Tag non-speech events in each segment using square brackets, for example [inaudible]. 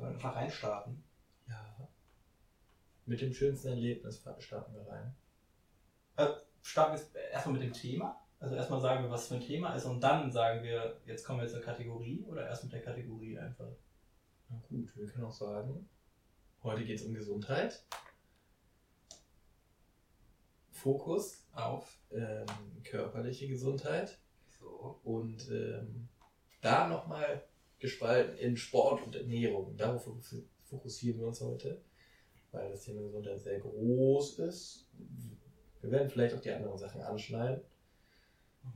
Sollen wir einfach reinstarten? Ja. Mit dem schönsten Erlebnis starten wir rein. Äh, starten wir erstmal mit dem Thema. Also erstmal sagen wir, was für ein Thema ist und dann sagen wir, jetzt kommen wir zur Kategorie oder erst mit der Kategorie einfach. Na gut, wir können auch sagen, heute geht es um Gesundheit. Fokus auf ähm, körperliche Gesundheit. So. Und ähm, da nochmal gespalten in Sport und Ernährung. Darauf fokussieren wir uns heute, weil das Thema Gesundheit sehr groß ist. Wir werden vielleicht auch die anderen Sachen anschneiden,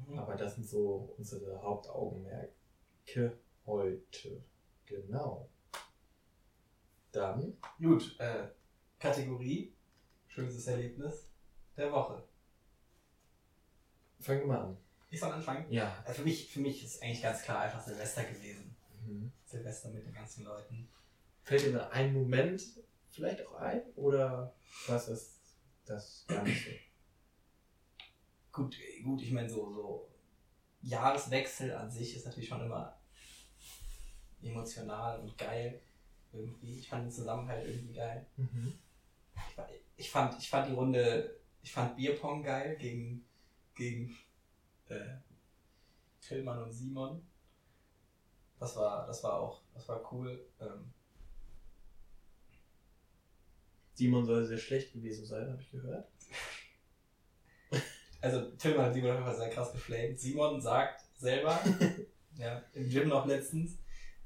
Mhm. aber das sind so unsere Hauptaugenmerke heute. Genau. Dann Gut, äh, Kategorie, schönstes Erlebnis der Woche. fangen wir mal an. Ich soll anfangen? Ja. Äh, für, mich, für mich ist eigentlich ganz klar einfach Silvester gewesen. Mhm. Silvester mit den ganzen Leuten. Fällt dir da ein Moment vielleicht auch ein? Oder was ist das Ganze? Gut, gut, ich meine, so, so Jahreswechsel an sich ist natürlich schon immer emotional und geil. Irgendwie. Ich fand den Zusammenhalt irgendwie geil. Mhm. Ich, fand, ich fand die Runde, ich fand Bierpong geil gegen, gegen äh, Tillmann und Simon. Das war, das war auch, das war cool. Ähm, Simon soll sehr schlecht gewesen sein, habe ich gehört. [laughs] also Tillmann und Simon auf jeden Fall sehr krass geflamed. Simon sagt selber, [laughs] ja, im Gym noch letztens,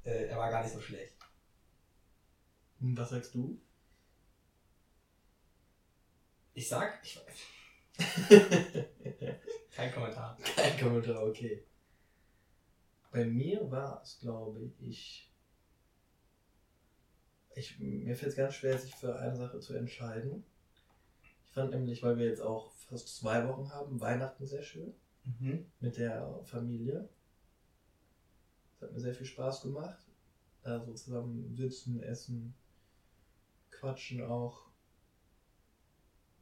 äh, er war gar nicht so schlecht. Hm, Was sagst du? Ich sag, ich, [laughs] kein Kommentar. Kein Kommentar, okay. Bei mir war es, glaube ich, ich mir fällt es ganz schwer, sich für eine Sache zu entscheiden. Ich fand nämlich, weil wir jetzt auch fast zwei Wochen haben, Weihnachten sehr schön Mhm. mit der Familie. Es hat mir sehr viel Spaß gemacht. Da so zusammen sitzen, essen, quatschen auch.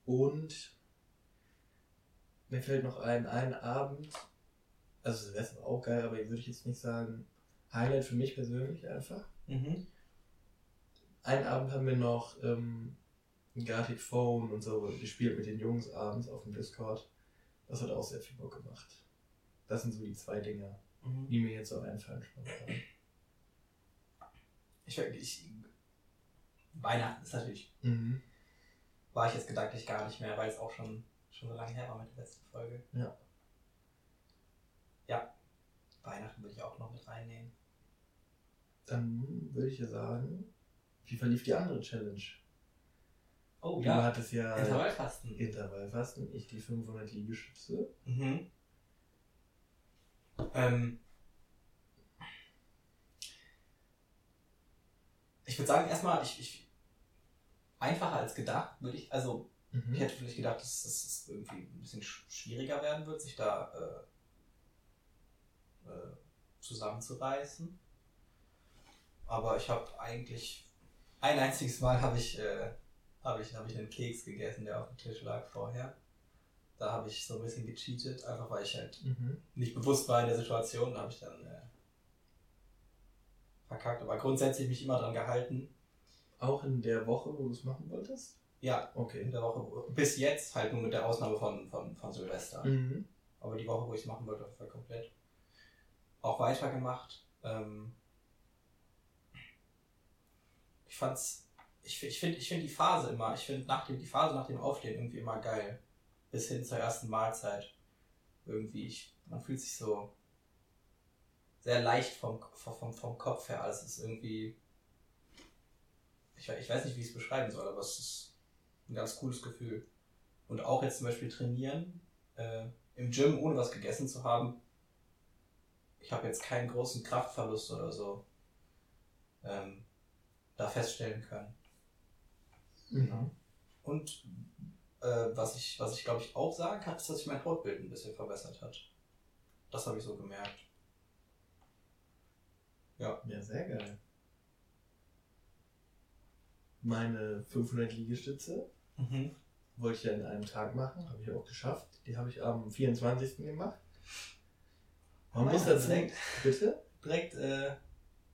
Und mir fällt noch ein, ein Abend, also Silvester war auch geil, aber würde ich jetzt nicht sagen, Highlight für mich persönlich einfach. Mhm. Einen Abend haben wir noch ähm, Gartic Phone und so gespielt mit den Jungs abends auf dem Discord. Das hat auch sehr viel Bock gemacht. Das sind so die zwei Dinge, Mhm. die mir jetzt so einfallen. spontan. Ich, ich, Weihnachten ist natürlich, Mhm. war ich jetzt gedanklich gar nicht mehr, weil es auch schon, schon so lange her war mit der letzten Folge. Ja. Ja, Weihnachten würde ich auch noch mit reinnehmen. Dann würde ich ja sagen, wie verlief die andere Challenge? Oh Du hattest ja Intervallfasten. Intervallfasten, ich die 500 Liegestütze. Mhm. Ähm, ich würde sagen, erstmal, ich, ich, einfacher als gedacht, würde ich, also Mhm. ich hätte vielleicht gedacht, dass es irgendwie ein bisschen sch- schwieriger werden wird, sich da äh, zusammenzureißen. Aber ich habe eigentlich ein einziges Mal habe ich, äh, habe ich, habe ich einen Keks gegessen, der auf dem Tisch lag vorher. Da habe ich so ein bisschen gecheatet, einfach weil ich halt Mhm. nicht bewusst war in der Situation, da habe ich dann äh, verkackt. Aber grundsätzlich mich immer dran gehalten. Auch in der Woche, wo du es machen wolltest? Ja, in Okay. der Woche, bis jetzt halt nur mit der Ausnahme von, von, von Silvester. Mhm. Aber die Woche, wo ich es machen wollte, war komplett auch weitergemacht. Ähm ich fand's, ich, ich finde ich find die Phase immer, ich finde die Phase nach dem Aufstehen irgendwie immer geil. Bis hin zur ersten Mahlzeit. Irgendwie, ich, man fühlt sich so sehr leicht vom, vom, vom Kopf her. Alles ist irgendwie, ich, ich weiß nicht, wie ich es beschreiben soll, aber es ist ein ganz cooles Gefühl. Und auch jetzt zum Beispiel trainieren, äh, im Gym, ohne was gegessen zu haben. Ich habe jetzt keinen großen Kraftverlust oder so ähm, da feststellen können. Mhm. Und äh, was ich, was ich glaube ich auch sagen kann, ist, dass sich mein Hautbild ein bisschen verbessert hat. Das habe ich so gemerkt. Ja, sehr geil. Meine 500 Liegestütze Mhm. wollte ich ja in einem Tag machen, habe ich auch geschafft. Die habe ich am 24. gemacht. Man muss dazu, direkt. bitte? Direkt äh,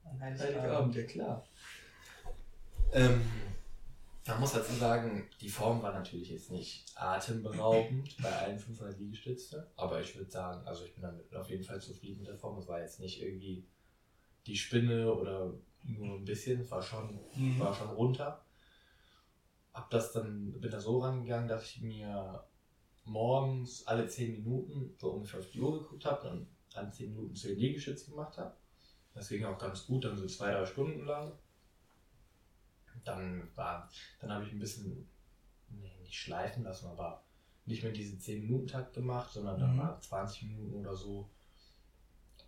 an Heiligabend. Heiligabend, ja klar. Ähm, man muss dazu sagen, die Form war natürlich jetzt nicht atemberaubend [laughs] bei allen 500 Liegestütze, aber ich würde sagen, also ich bin damit auf jeden Fall zufrieden mit der Form. Es war jetzt nicht irgendwie die Spinne oder nur ein bisschen, es war schon, Mhm. war schon runter. Hab das dann, bin da so rangegangen, dass ich mir morgens alle 10 Minuten so ungefähr auf die Uhr geguckt habe und alle 10 Minuten 10 Liegestütze gemacht habe. Deswegen auch ganz gut, dann so zwei, drei Stunden lang. Dann war, dann habe ich ein bisschen, nee, nicht schleifen lassen, aber nicht mehr diese 10-Minuten-Takt gemacht, sondern dann Mhm. mal 20 Minuten oder so.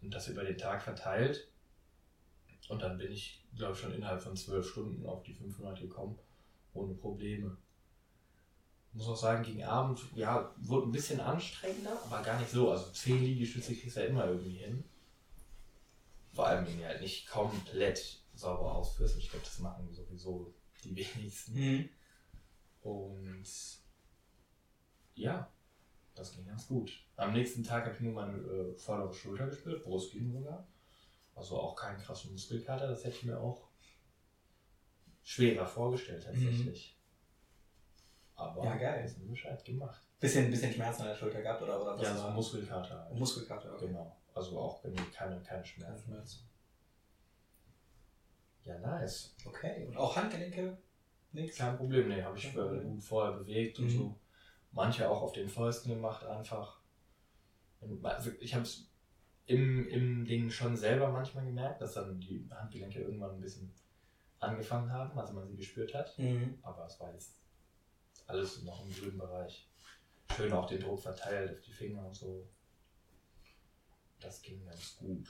Und das über den Tag verteilt. Und dann bin ich, glaube ich, schon innerhalb von 12 Stunden auf die 500 gekommen, ohne Probleme. Muss auch sagen, gegen Abend, ja, wurde ein bisschen anstrengender, aber gar nicht so. Also 10 Liegestütze kriegst du ja immer irgendwie hin. Vor allem, wenn du halt nicht komplett sauber ausführst. Ich glaube, das machen sowieso die wenigsten. Mhm. Und ja, das ging ganz gut. Am nächsten Tag habe ich nur meine äh, vordere Schulter gespürt, Brust ging sogar. Also auch keinen krassen Muskelkater, das hätte ich mir auch schwerer vorgestellt tatsächlich. Aber Ja, geil. ist Bescheid gemacht. Bisschen, bisschen Schmerzen an der Schulter gehabt oder, oder was? ja, so? Muskelkater. Halt. Muskelkater, okay. Genau. Also auch keine, keine Keine Schmerzen. Schmerzen. Ja, nice. Okay. Und auch Handgelenke? Nix? Kein Problem, ne, habe ich Kein äh, gut vorher bewegt und Mhm. so. Manche auch auf den Fäusten gemacht, einfach. Und also Ich habe es im, im Ding schon selber manchmal gemerkt, dass dann die Handgelenke irgendwann ein bisschen angefangen haben, also man sie gespürt hat. Mhm. Aber es war jetzt alles noch im grünen Bereich. Schön auch den Druck verteilt auf die Finger und so. Das ging ganz gut.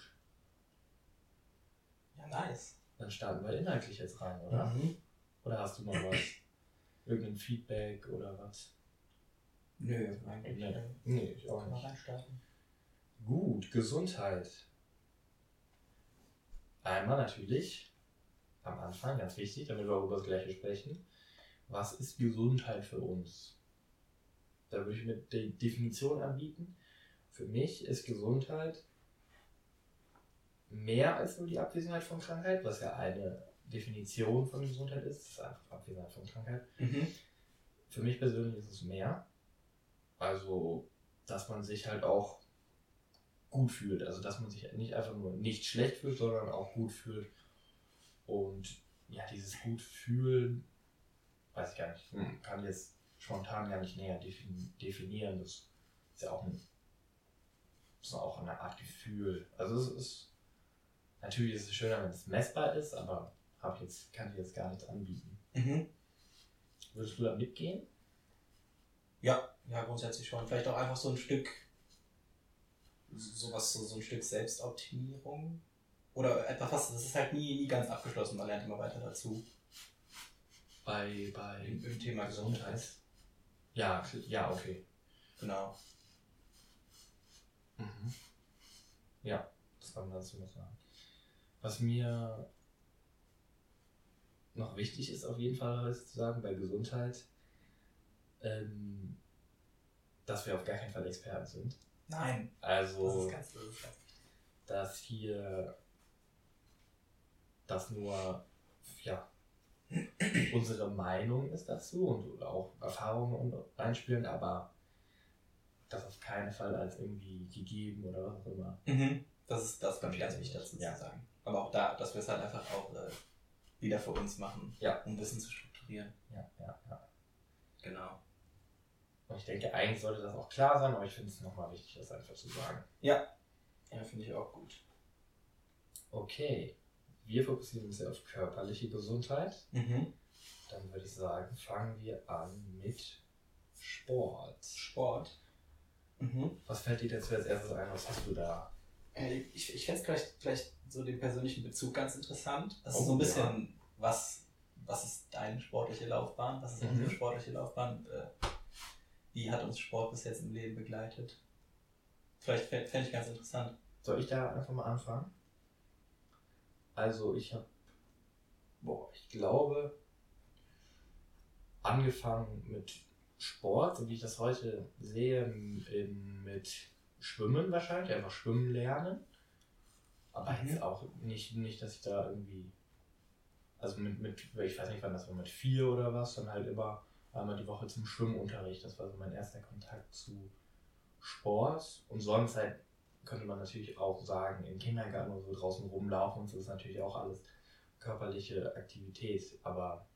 Ja, nice. Dann starten wir inhaltlich jetzt rein, oder? Mhm. Oder hast du noch was? Irgendein Feedback oder was? Nö, eigentlich. Nee, äh, nee ich auch nicht. reinstarten. Gut, Gesundheit. Einmal natürlich am Anfang, ganz wichtig, damit wir auch über das Gleiche sprechen. Was ist Gesundheit für uns? Da würde ich mir die Definition anbieten. Für mich ist Gesundheit mehr als nur die Abwesenheit von Krankheit, was ja eine Definition von Gesundheit ist. Das ist einfach Abwesenheit von Krankheit. Mhm. Für mich persönlich ist es mehr. Also, dass man sich halt auch gut fühlt. Also, dass man sich nicht einfach nur nicht schlecht fühlt, sondern auch gut fühlt. Und ja, dieses gut fühlen, weiß ich gar nicht, hm, kann ich jetzt spontan gar nicht näher defin- definieren. Das ist ja auch, ein, ist auch eine Art Gefühl. Also, es ist natürlich ist es schöner, wenn es messbar ist, aber hab jetzt, kann ich jetzt gar nichts anbieten. Mhm. Würdest du da mitgehen? Ja, ja, grundsätzlich schon. Vielleicht auch einfach so ein Stück, sowas, so, so ein Stück Selbstoptimierung. Oder etwas, was, das ist halt nie, nie ganz abgeschlossen, man lernt immer weiter dazu. Bei, bei Im, im Thema Gesundheit. Ja, ja, okay. Genau. Mhm. Ja, das kann man dazu noch sagen. Was mir noch wichtig ist, auf jeden Fall heute zu sagen, bei Gesundheit, ähm, dass wir auf gar keinen Fall Experten sind. Nein, das Also, ist ganz, das ist ganz dass hier das nur, ja, unsere Meinung ist dazu und auch Erfahrungen reinspielen, aber das auf keinen Fall als irgendwie gegeben oder was auch immer. Mhm. Das ist das, glaube ich, ganz wichtig dazu Ja. zu sagen. Aber auch da, dass wir es halt einfach auch äh, wieder für uns machen, Ja. um Wissen zu strukturieren. Ja, ja, ja. Genau. Und ich denke, eigentlich sollte das auch klar sein, aber ich finde es nochmal wichtig, das einfach zu sagen. Ja, finde ich auch gut. Okay, wir fokussieren uns ja auf körperliche Gesundheit. Mhm. Dann würde ich sagen, fangen wir an mit Sport. Sport. Mhm. Was fällt dir jetzt als erstes ein? Was hast du da? Äh, Ich, ich fände es vielleicht, vielleicht so den persönlichen Bezug ganz interessant. Das ist Oh, so ein bisschen, was, was ist deine sportliche Laufbahn? Was ist Mhm. unsere sportliche Laufbahn? Äh, Wie hat uns Sport bis jetzt im Leben begleitet? Vielleicht fände fänd ich ganz interessant. Soll ich da einfach mal anfangen? Also, ich habe, boah, ich glaube, angefangen mit Sport, so wie ich das heute sehe, mit Schwimmen wahrscheinlich, einfach Schwimmen lernen. Aber Mhm. jetzt auch nicht, nicht, dass ich da irgendwie. also mit, mit, ich weiß nicht wann das war, mit vier oder was, dann halt immer einmal die Woche zum Schwimmunterricht. Das war so mein erster Kontakt zu Sport. Und sonst halt könnte man natürlich auch sagen, im Kindergarten oder so draußen rumlaufen so ist natürlich auch alles körperliche Aktivität, aber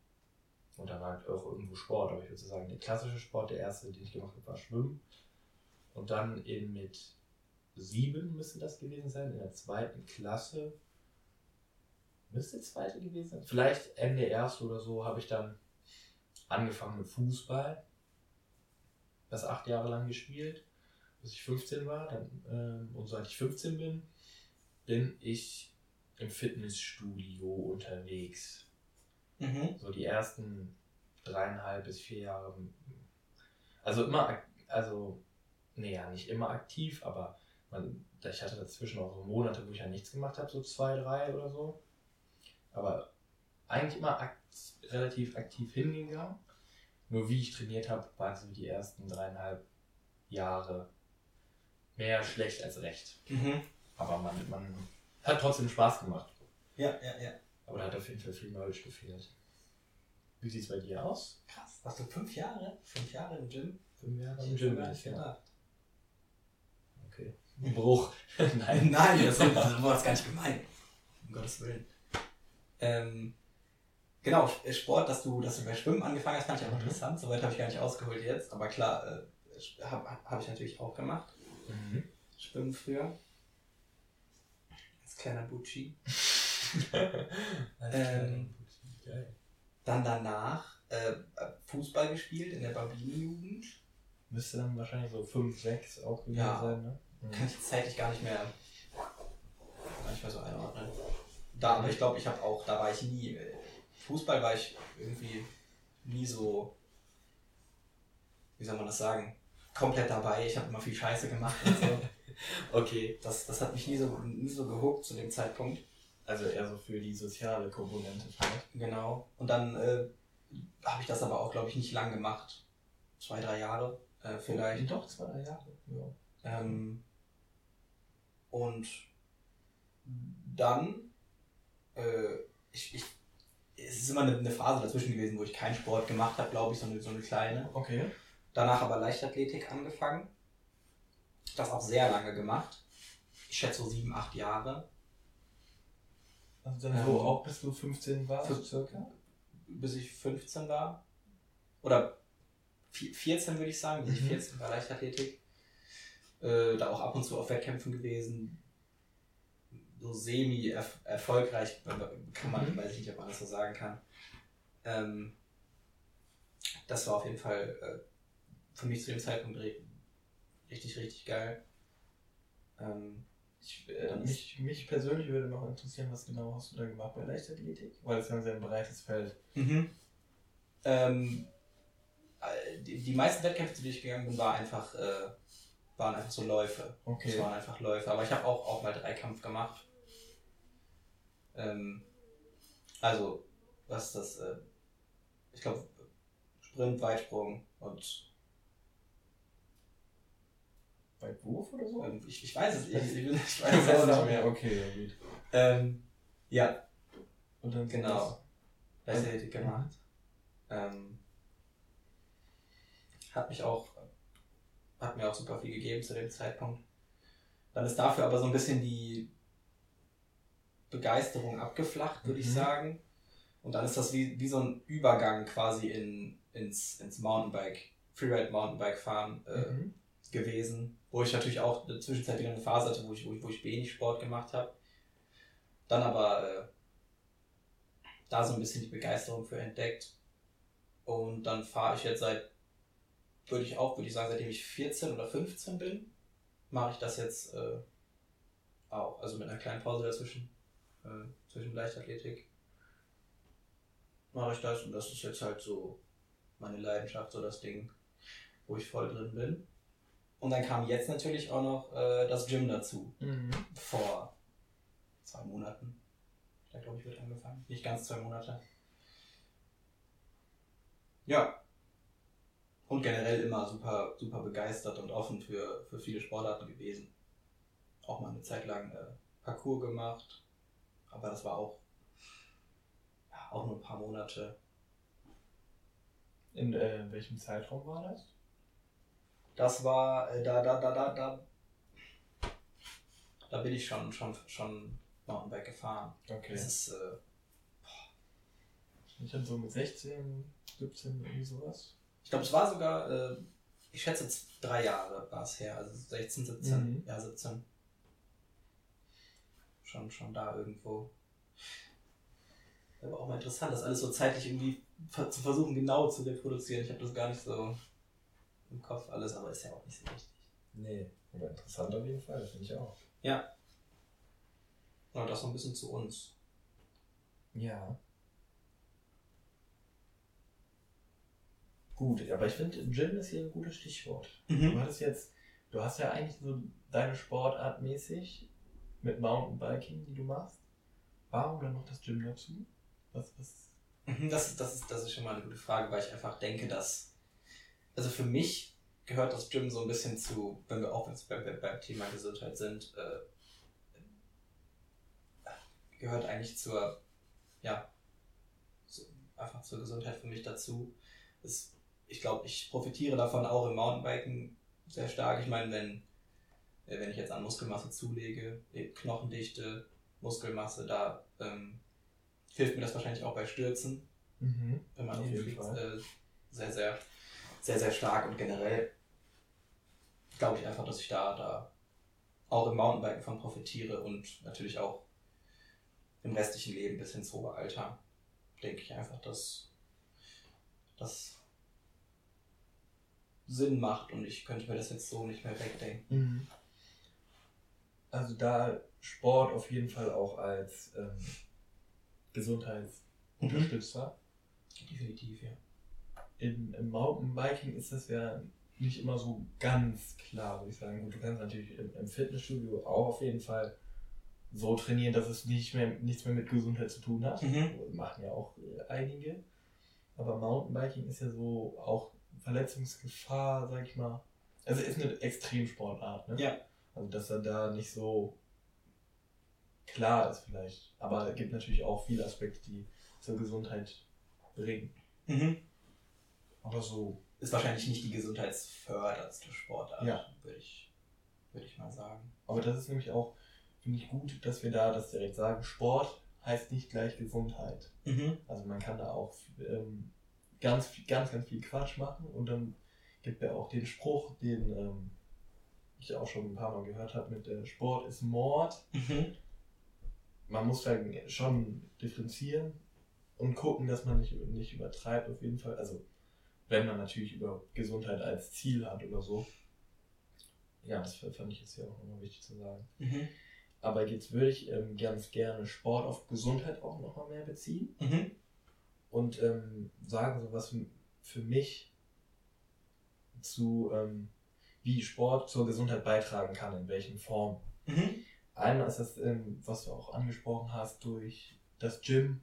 und dann halt auch irgendwo Sport. Aber ich würde sagen, der klassische Sport, der erste, den ich gemacht habe, war Schwimmen. Und dann eben mit sieben müsste das gewesen sein, in der zweiten Klasse. Müsste zweite gewesen sein. Vielleicht Ende erste oder so habe ich dann angefangen mit Fußball. Das acht Jahre lang gespielt, bis ich 15 war. Dann, ähm, und seit ich 15 bin, bin ich im Fitnessstudio unterwegs. Mhm. So die ersten dreieinhalb bis vier Jahre. Also immer, also, nee, ja, nicht immer aktiv, aber man, ich hatte dazwischen auch so Monate, wo ich ja nichts gemacht habe, so zwei, drei oder so. Aber eigentlich immer akt relativ aktiv hingegangen. Nur wie ich trainiert habe, waren so die ersten dreieinhalb Jahre mehr schlecht als recht. Mhm. Aber man, man hat trotzdem Spaß gemacht. Ja, ja, ja. Aber da hat auf jeden Fall viel Knowledge gefehlt. Wie sieht es bei dir aus? Krass. Hast du fünf Jahre? Fünf Jahre im Gym? Fünf Jahre im Gym, ja. gedacht. Okay. Ein Bruch. [laughs] Nein. Nein, das war das [laughs] gar nicht gemeint. Um Gottes Willen. Ähm, genau, Sport, dass du, dass du bei Schwimmen angefangen hast, fand ich auch mhm. interessant. Soweit habe ich gar nicht ausgeholt jetzt. Aber klar, äh, habe hab ich natürlich auch gemacht. Mhm. Schwimmen früher. Als kleiner Bucci. [laughs] ähm, dann danach äh, Fußball gespielt in der Babini-Jugend. Müsste dann wahrscheinlich so 5, 6 auch gewesen ja. sein, ne? Mhm. Kann ich zeitlich gar nicht mehr, gar nicht mehr so einordnen. Da, aber ich glaube, ich habe auch, da war ich nie, äh, Fußball war ich irgendwie nie so, wie soll man das sagen, komplett dabei. Ich habe immer viel Scheiße gemacht und so. [laughs] okay. Das, das hat mich nie so, nie so gehuckt zu dem Zeitpunkt. Also eher so für die soziale Komponente vielleicht. Genau. Und dann äh, habe ich das aber auch, glaube ich, nicht lang gemacht. Zwei, drei Jahre äh, vielleicht. Oh, doch, zwei, drei Jahre. Ja. Ähm, und dann, äh, ich, ich, es ist immer eine, eine, Phase dazwischen gewesen, wo ich keinen Sport gemacht habe, glaube ich, so eine, so eine kleine. Okay. Danach aber Leichtathletik angefangen. Das auch sehr lange gemacht. Ich schätze so sieben, acht Jahre. Also dann so auch bis du 15 warst, circa? Bis ich 15 war. Oder 14 würde ich sagen, bis ich 14 mhm. war Leichtathletik. Äh, da auch ab und zu auf Wettkämpfen gewesen. So semi-erfolgreich, kann man, mhm. weiß ich nicht, ob man das so sagen kann. Ähm, das war auf jeden Fall äh, für mich zu dem Zeitpunkt richtig, richtig geil. Ähm, ich, äh, mich, mich persönlich würde noch interessieren, was genau hast du da gemacht bei Leichtathletik? Weil es ja ein sehr breites Feld. Mhm. Ähm, äh, die, die meisten Wettkämpfe, zu denen ich gegangen bin, war einfach, äh, waren einfach so Läufe. Okay. Das waren einfach Läufe. Aber ich habe auch, auch mal Dreikampf gemacht. Ähm, also, was ist das? Äh, ich glaube, Sprint, Weitsprung und Weitwurf oder so? Ähm, ich, ich weiß es, ich, ich, ich weiß es nicht mehr. Okay, ja gut. Ähm, ja. Und dann genau. Leichtathletik gemacht. Ähm, hat mich auch, hat mir auch super viel gegeben zu dem Zeitpunkt. Dann ist dafür aber so ein bisschen die Begeisterung abgeflacht, würde mhm. ich sagen. Und dann ist das wie, wie so ein Übergang quasi in, ins, ins Mountainbike, Freeride Mountainbike fahren äh, mhm. Gewesen wo ich natürlich auch eine Zwischenzeit wieder eine Phase hatte, wo ich, wo ich, wo ich wenig Sport gemacht habe. Dann aber äh, da so ein bisschen die Begeisterung für entdeckt. Und dann fahre ich jetzt seit, würde ich auch, würde ich sagen, seitdem ich 14 oder 15 bin, mache ich das jetzt äh, auch. Also mit einer kleinen Pause dazwischen, äh, zwischen Leichtathletik. Mache ich das und das ist jetzt halt so meine Leidenschaft, so das Ding, wo ich voll drin bin. Und dann kam jetzt natürlich auch noch äh, das Gym dazu. Mhm. Vor zwei Monaten. Da glaube ich wird angefangen. Nicht ganz zwei Monate. Ja. Und generell immer super, super begeistert und offen für, für viele Sportarten gewesen. Auch mal eine Zeit lang äh, Parcours gemacht. Aber das war auch ja, auch nur ein paar Monate. In äh, welchem Zeitraum war das? Das war, äh, da, da, da, da, da, da bin ich schon, schon, schon Mountainbike gefahren. Okay. Das ist, äh, Ich dann so mit 16, 17, irgendwie sowas. ich glaube, es war sogar, äh, ich schätze jetzt drei Jahre war es her, also 16, 17, Mhm. ja 17. Schon, schon da irgendwo. Aber auch mal interessant, das alles so zeitlich irgendwie zu versuchen, genau zu reproduzieren. Ich habe das gar nicht so im Kopf alles, aber ist ja auch nicht so wichtig. Nee. Aber interessant auf jeden Fall, finde ich auch. Ja. Und das so ein bisschen zu uns. Ja. Gut, aber ich finde, Gym ist hier ein gutes Stichwort. Du hattest jetzt, du hast ja eigentlich so deine Sportart mäßig mit Mountainbiking, die du machst. Warum dann noch das Gym dazu? Was, was? Mhm, Das das, ist, das ist schon mal eine gute Frage, weil ich einfach denke, dass. Also für mich gehört das Gym so ein bisschen zu, wenn wir auch jetzt beim, beim- Thema Gesundheit sind, äh, gehört eigentlich zur, ja, so, einfach zur Gesundheit für mich dazu. Es, ich glaube, ich profitiere davon auch im Mountainbiken sehr stark. Ich meine, wenn, wenn ich jetzt an Muskelmasse zulege, eben Knochendichte, Muskelmasse, da ähm, hilft mir das wahrscheinlich auch bei Stürzen Mhm. wenn man Auf jeden Fall. äh, sehr, sehr, sehr, sehr stark und generell glaube ich einfach, dass ich da, da auch im Mountainbiken von profitiere und natürlich auch im restlichen Leben bis ins hohe Alter denke ich einfach, dass das Sinn macht und ich könnte mir das jetzt so nicht mehr wegdenken. Mhm. Also da Sport auf jeden Fall auch als ähm, Gesundheitsunterstützer. Definitiv, ja. In, Im Mountainbiking ist das ja nicht immer so ganz klar, würde ich sagen. Gut, du kannst natürlich im, im Fitnessstudio auch auf jeden Fall so trainieren, dass es nicht mehr, nichts mehr mit Gesundheit zu tun hat. Mhm. Machen ja auch äh, einige. Aber Mountainbiking ist ja so auch Verletzungsgefahr, sag ich mal. Also ist eine Extremsportart, ne? Ja. Also dass er da nicht so klar ist vielleicht. Aber es gibt natürlich auch viele Aspekte, die zur Gesundheit bringen. Mhm. Aber so. Ist wahrscheinlich nicht die gesundheitsförderndste Sportart, Ja. würde ich, würde ich mal sagen. Aber das ist nämlich auch, finde ich gut, dass wir da das direkt sagen. Sport heißt nicht gleich Gesundheit. Mhm. Also man kann da auch ähm, ganz, ganz, ganz viel Quatsch machen und dann gibt er auch den Spruch, den ähm, ich auch schon ein paar Mal gehört habe mit äh, Sport ist Mord. Mhm. Man muss da schon differenzieren und gucken, dass man nicht, nicht übertreibt auf jeden Fall. Also wenn man natürlich über Gesundheit als Ziel hat oder so. Ja, das fand ich jetzt hier auch nochmal wichtig zu sagen. Mhm. Aber jetzt würde ich ähm, ganz gerne Sport auf Gesundheit auch nochmal mehr beziehen Mhm. und ähm, sagen, so was für, für mich zu, ähm, wie Sport zur Gesundheit beitragen kann, in welchen Form. Mhm. Einmal ist das, ähm, was du auch angesprochen hast, durch das Gym,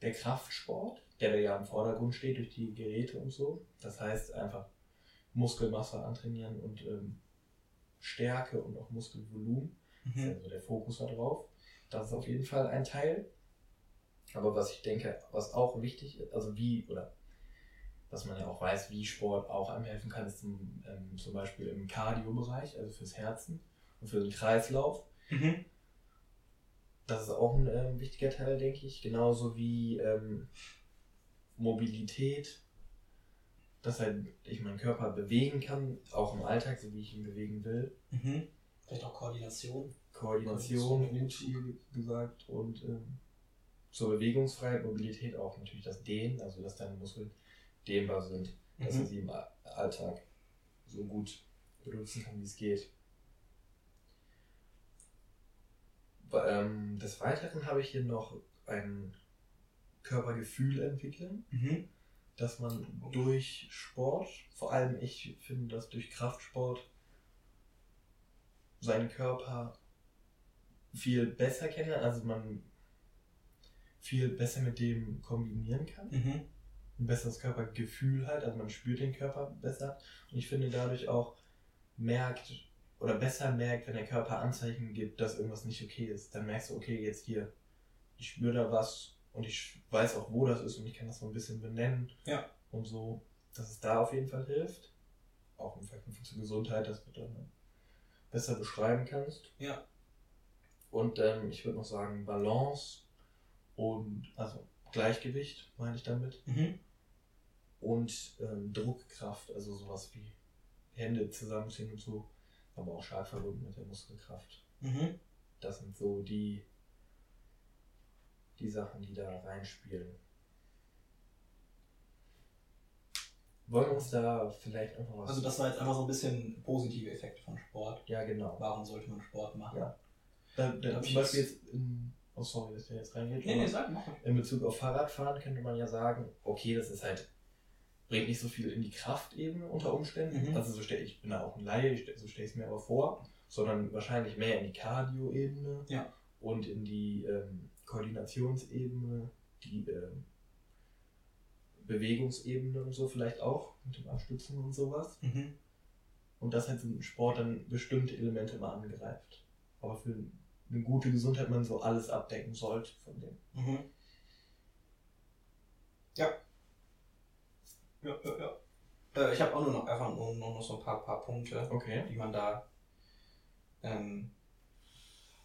der Kraftsport, der da ja im Vordergrund steht, durch die Geräte und so. Das heißt einfach Muskelmasse antrainieren und ähm, Stärke und auch Muskelvolumen. Das ist Mhm. also der Fokus da drauf. Das ist auf jeden Fall ein Teil. Aber was ich denke, was auch wichtig ist, also wie, oder was man ja auch weiß, wie Sport auch einem helfen kann, ist zum, ähm, zum Beispiel im Cardio-Bereich, also fürs Herzen und für den Kreislauf. Mhm. Das ist auch ein ähm, wichtiger Teil, denke ich. Genauso wie ähm, Mobilität, dass halt ich meinen Körper bewegen kann, auch im Alltag, so wie ich ihn bewegen will. Mhm. Vielleicht auch Koordination. Koordination, Koordination. gut gesagt, und ähm, zur Bewegungsfreiheit, Mobilität auch natürlich das Dehnen, also dass deine Muskeln dehnbar sind, dass du Mhm. sie im Alltag so gut benutzen kann, wie es geht. Ähm, des Weiteren habe ich hier noch ein Körpergefühl entwickeln, Mhm. dass man durch Sport, vor allem ich finde, dass durch Kraftsport seinen Körper viel besser kennenlernt, also man viel besser mit dem kombinieren kann, Mhm. ein besseres Körpergefühl halt, also man spürt den Körper besser und ich finde dadurch auch merkt oder besser merkt, wenn der Körper Anzeichen gibt, dass irgendwas nicht okay ist. Dann merkst du, okay, jetzt hier, ich spüre da was und ich weiß auch, wo das ist und ich kann das so ein bisschen benennen. Ja. Und so, dass es da auf jeden Fall hilft. Auch im Verknüpfung zur Gesundheit, dass du dann besser beschreiben kannst. Ja. Und ähm, ich würde noch sagen, Balance und also Gleichgewicht meine ich damit. Mhm. Und ähm, Druckkraft, also sowas wie Hände zusammenziehen und so, aber auch stark verbunden mit der Muskelkraft. Mhm. Das sind so die, die Sachen, die da reinspielen. Wollen wir uns da vielleicht einfach was. Also das war jetzt einfach so ein bisschen positive Effekte von Sport. ja, genau. Warum sollte man Sport machen? Ja. Da, da, zum Beispiel jetzt- in, oh sorry, dass der jetzt reingeht. Nee, nee, sag mal. in Bezug auf Fahrradfahren könnte man ja sagen, okay, das ist halt, bringt nicht so viel in die Kraftebene unter Umständen. Mhm. Also so stell, ich bin da auch ein Laie, so stelle ich es mir aber vor, sondern wahrscheinlich mehr in die Cardio-Ebene Ja. und in die ähm, Koordinationsebene, die ähm, Bewegungsebene und so vielleicht auch, mit dem Abstützen und sowas. Mhm. Und dass halt so ein Sport dann bestimmte Elemente immer angreift. Aber für eine gute Gesundheit man so alles abdecken sollte von dem. Mhm. Ja. Ja, ja, ja. Äh, ich habe auch nur noch einfach nur, nur noch so ein paar, paar Punkte, Okay. die man da, ähm,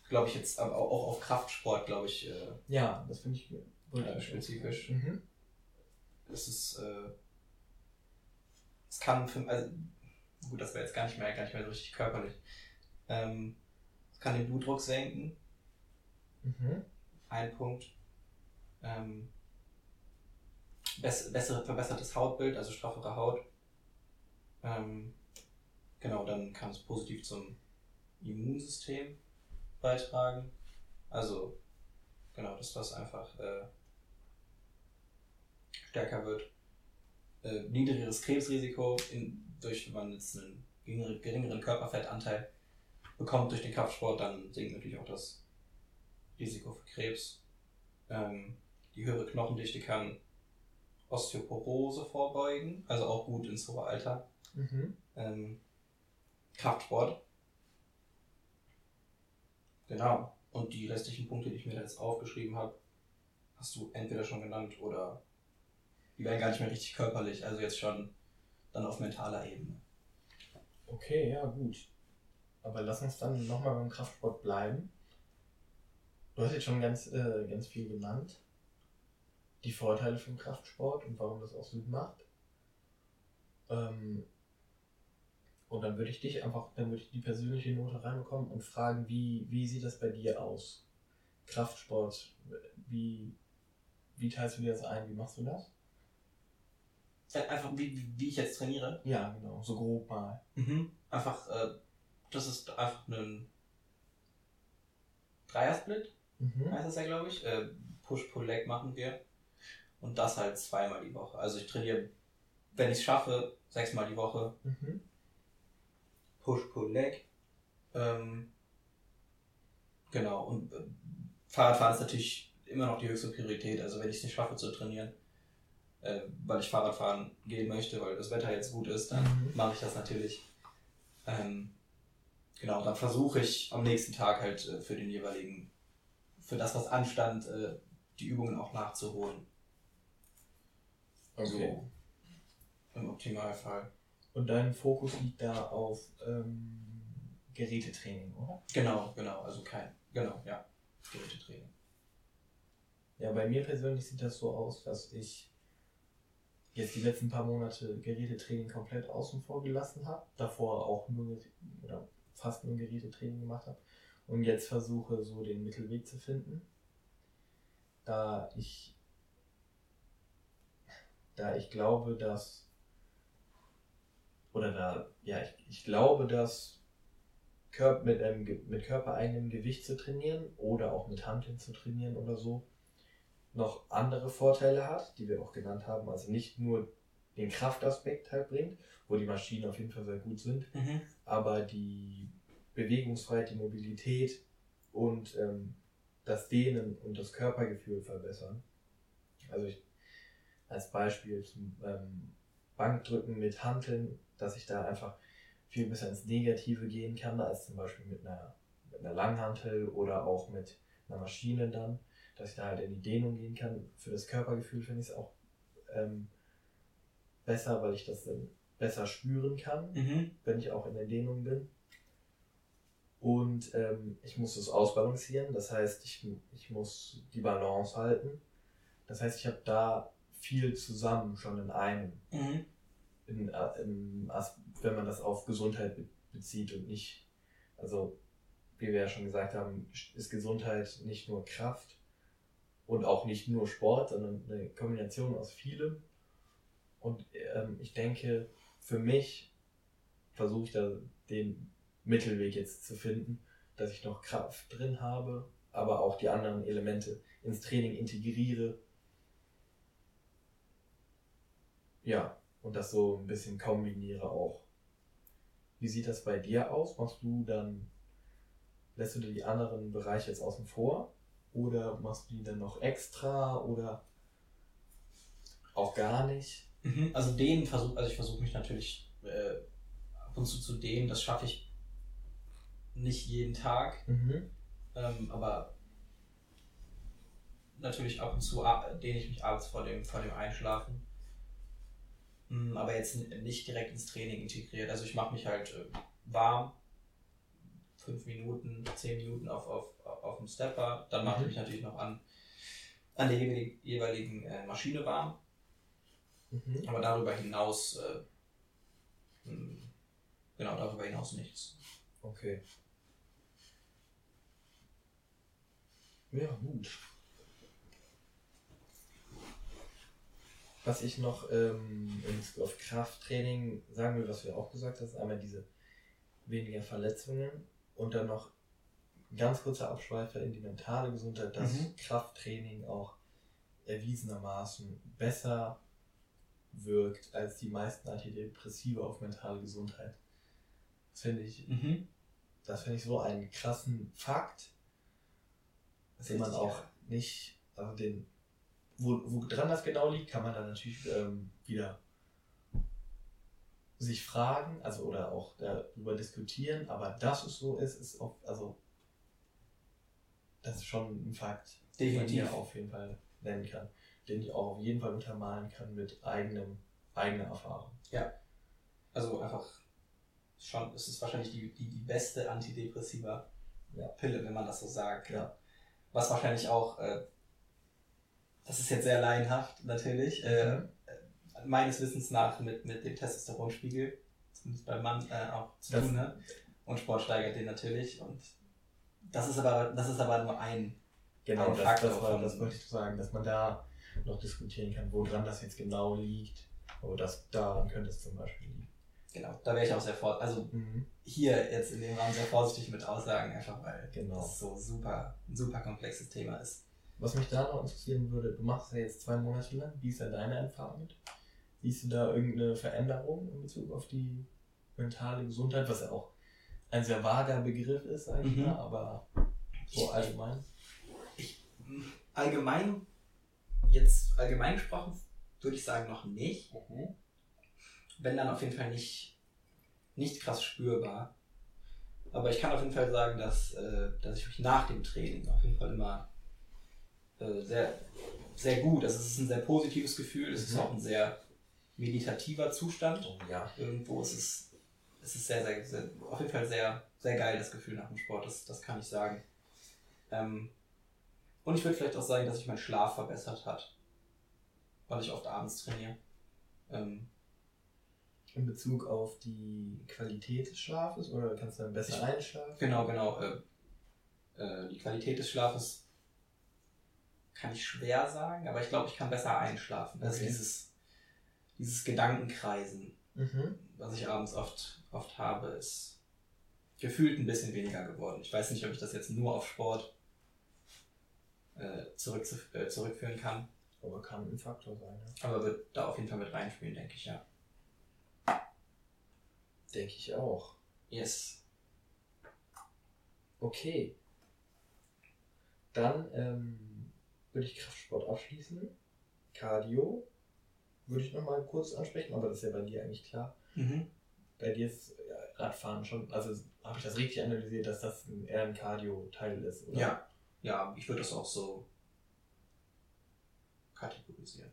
glaube ich, jetzt aber auch, auf Kraftsport, glaube ich, äh, Ja, das finde ich äh, spezifisch. Mhm. Es ist, äh, es kann für, also, gut, das wäre jetzt gar nicht mehr, gar nicht mehr so richtig körperlich. Ähm, es kann den Blutdruck senken, Mhm. ein Punkt. Ähm, bess bessere, verbessertes Hautbild, also straffere Haut. Ähm, genau, dann kann es positiv zum Immunsystem beitragen. Also, genau, dass das einfach äh, stärker wird. Äh, niedrigeres Krebsrisiko, in, durch, wenn man jetzt einen geringere- geringeren Körperfettanteil bekommt durch den Kraftsport, dann sinkt natürlich auch das Risiko für Krebs. Ähm, die höhere Knochendichte kann Osteoporose vorbeugen, also auch gut ins hohe Alter. Mhm. Ähm, Kraftsport. Genau. Und die restlichen Punkte, die ich mir da jetzt aufgeschrieben habe, hast du entweder schon genannt oder die werden gar nicht mehr richtig körperlich, also jetzt schon dann auf mentaler Ebene. Okay, ja, gut. Aber lass uns dann nochmal beim Kraftsport bleiben. Du hast jetzt schon ganz, äh, ganz viel genannt. Die Vorteile vom Kraftsport und warum das auch Sinn macht. Ähm, und dann würde ich dich einfach, dann würde ich die persönliche Note reinbekommen und fragen, wie, wie sieht das bei dir aus? Kraftsport, wie, wie teilst du dir das ein? Wie machst du das? Äh, Einfach wie, wie- wie ich jetzt trainiere. Ja, genau, so grob mal. Mhm. Einfach, äh, das ist einfach ein Dreiersplit, Mhm. heißt das ja, glaube ich. Äh, Push-Pull-Leg machen wir. Und das halt zweimal die Woche. Also ich trainiere, wenn ich es schaffe, sechsmal die Woche. Mhm. Push-Pull-Leg. Ähm, genau. Und äh, Fahrradfahren ist natürlich immer noch die höchste Priorität. Also wenn ich es nicht schaffe zu trainieren, äh, weil ich Fahrradfahren gehen möchte, weil das Wetter jetzt gut ist, dann Mhm. mache ich das natürlich. Ähm, genau, dann versuche ich am nächsten Tag halt äh, für den jeweiligen, für das, was anstand, äh, die Übungen auch nachzuholen. Okay. So, Im Optimalfall. Und dein Fokus liegt da auf ähm, Gerätetraining, oder? Genau, genau, also kein, genau, ja, Gerätetraining. Ja, bei mir persönlich sieht das so aus, dass ich jetzt die letzten paar Monate Gerätetraining komplett außen vor gelassen habe. Davor auch nur oder fast nur Gerätetraining gemacht habe. Und jetzt versuche so den Mittelweg zu finden. Da ich da ich glaube, dass oder da, ja, ich, ich glaube, dass Körp mit, einem, mit körpereigenem Gewicht zu trainieren oder auch mit Hanteln zu trainieren oder so noch andere Vorteile hat, die wir auch genannt haben. Also nicht nur den Kraftaspekt halt bringt, wo die Maschinen auf jeden Fall sehr gut sind, Mhm. aber die Bewegungsfreiheit, die Mobilität und ähm, das Dehnen und das Körpergefühl verbessern. Also ich, als Beispiel zum ähm, Bankdrücken mit Hanteln, dass ich da einfach viel besser ins Negative gehen kann, als zum Beispiel mit einer, mit einer Langhantel oder auch mit einer Maschine dann, dass ich da halt in die Dehnung gehen kann. Für das Körpergefühl finde ich es auch ähm, besser, weil ich das dann besser spüren kann, Mhm. wenn ich auch in der Dehnung bin. Und ähm, ich muss es ausbalancieren, das heißt, ich, ich muss die Balance halten. Das heißt, ich habe da viel zusammen schon in einem, Mhm. In, äh, As- wenn man das auf Gesundheit be bezieht und nicht, also wie wir ja schon gesagt haben, ist Gesundheit nicht nur Kraft und auch nicht nur Sport, sondern eine Kombination aus vielem. Und ähm, ich denke, für mich versuche ich da den Mittelweg jetzt zu finden, dass ich noch Kraft drin habe, aber auch die anderen Elemente ins Training integriere. Ja, und das so ein bisschen kombiniere auch. Wie sieht das bei dir aus? Machst du dann, lässt du dir die anderen Bereiche jetzt außen vor? Oder machst du die dann noch extra oder auch gar nicht? Mhm. Also den Versuch, also ich versuche mich natürlich äh, ab und zu zu dehnen, das schaffe ich nicht jeden Tag, Mhm. ähm, aber natürlich ab und zu dehne ich mich abends vor dem, vor dem Einschlafen. Mm, Aber jetzt nicht direkt ins Training integriert. Also ich mache mich halt äh, warm, fünf Minuten, zehn Minuten auf, auf, auf dem Stepper. Dann mache ich Mhm. mich natürlich noch an, an der jeweiligen, jeweiligen äh, Maschine warm. Mhm. Aber darüber hinaus, äh, mh, genau, darüber hinaus nichts. Okay. Ja, gut. Was ich noch ähm, in Bezug auf Krafttraining sagen will, was du ja auch gesagt hast, einmal diese weniger Verletzungen und dann noch ein ganz kurzer Abschweifer in die mentale Gesundheit, dass Mhm. Krafttraining auch erwiesenermaßen besser wirkt als die meisten Antidepressiva auf mentale Gesundheit. Das finde ich Mhm. das finde ich so einen krassen Fakt, den man auch nicht, also den, wo, wo dran das genau liegt, kann man dann natürlich ähm, wieder sich fragen, also oder auch darüber diskutieren, aber dass es so ist, ist auch, also das ist schon ein Fakt, den man Definitiv. hier auf jeden Fall nennen kann, den ich auch auf jeden Fall untermalen kann mit eigenem, eigener Erfahrung. Also einfach schon, es ist wahrscheinlich die, die, die beste antidepressiva Ja. Pille, wenn man das so sagt. Ja. Was wahrscheinlich auch, äh, das ist jetzt sehr laienhaft natürlich, äh, Mhm. meines Wissens nach mit, mit dem Testosteronspiegel, zumindest beim Mann äh, auch zu tun hat. Und Sport steigert den natürlich. Und das ist aber, das ist aber nur ein Genau, ein das, Faktor das, war, das wollte ich sagen, dass man da noch diskutieren kann, woran das jetzt genau liegt. Aber das, daran könnte es zum Beispiel liegen. Genau, da wäre ich auch sehr vor, also hier jetzt in dem Rahmen sehr vorsichtig mit Aussagen, einfach weil Genau. das so super, ein super komplexes Thema ist. Was mich da noch interessieren würde, du machst ja jetzt zwei Monate lang, wie ist da deine Erfahrung mit? Siehst du da irgendeine Veränderung in Bezug auf die mentale Gesundheit, was ja auch ein sehr vager Begriff ist, sag ich Mhm. mal, aber so allgemein? Allgemein, jetzt allgemein gesprochen, würde ich sagen noch nicht. Wenn dann auf jeden Fall nicht, nicht krass spürbar. Aber ich kann auf jeden Fall sagen, dass, äh, dass ich mich nach dem Training auf jeden Fall immer äh, sehr, sehr gut, also es ist ein sehr positives Gefühl, es ist Mhm. auch ein sehr meditativer Zustand. Oh, ja. irgendwo ist es, es ist sehr, sehr, sehr, auf jeden Fall sehr, sehr geil, das Gefühl nach dem Sport, das, das kann ich sagen. Ähm, und ich würde vielleicht auch sagen, dass sich mein Schlaf verbessert hat, weil ich oft abends trainiere. Ähm, In Bezug auf die Qualität des Schlafes oder kannst du dann besser Ich- einschlafen? genau, genau. Äh, äh, die Qualität des Schlafes kann ich schwer sagen, aber ich glaube, ich kann besser einschlafen. Also Okay. dieses, dieses Gedankenkreisen, Mhm. was ich abends oft, oft habe, ist gefühlt ein bisschen weniger geworden. Ich weiß nicht, ob ich das jetzt nur auf Sport äh, zurück, äh, zurückführen kann, Aber kann ein Faktor sein, ja. aber wird da auf jeden Fall mit reinspielen, denke ich, ja. Denke ich auch. Yes. Okay. Dann ähm, würde ich Kraftsport abschließen. Cardio würde ich nochmal kurz ansprechen, aber das ist ja bei dir eigentlich klar. Mhm. Bei dir ist Radfahren schon, also habe ich das richtig analysiert, dass das ein, eher ein Cardio-Teil ist, oder? Ja. Ja, ich würde das auch so, kategorisieren.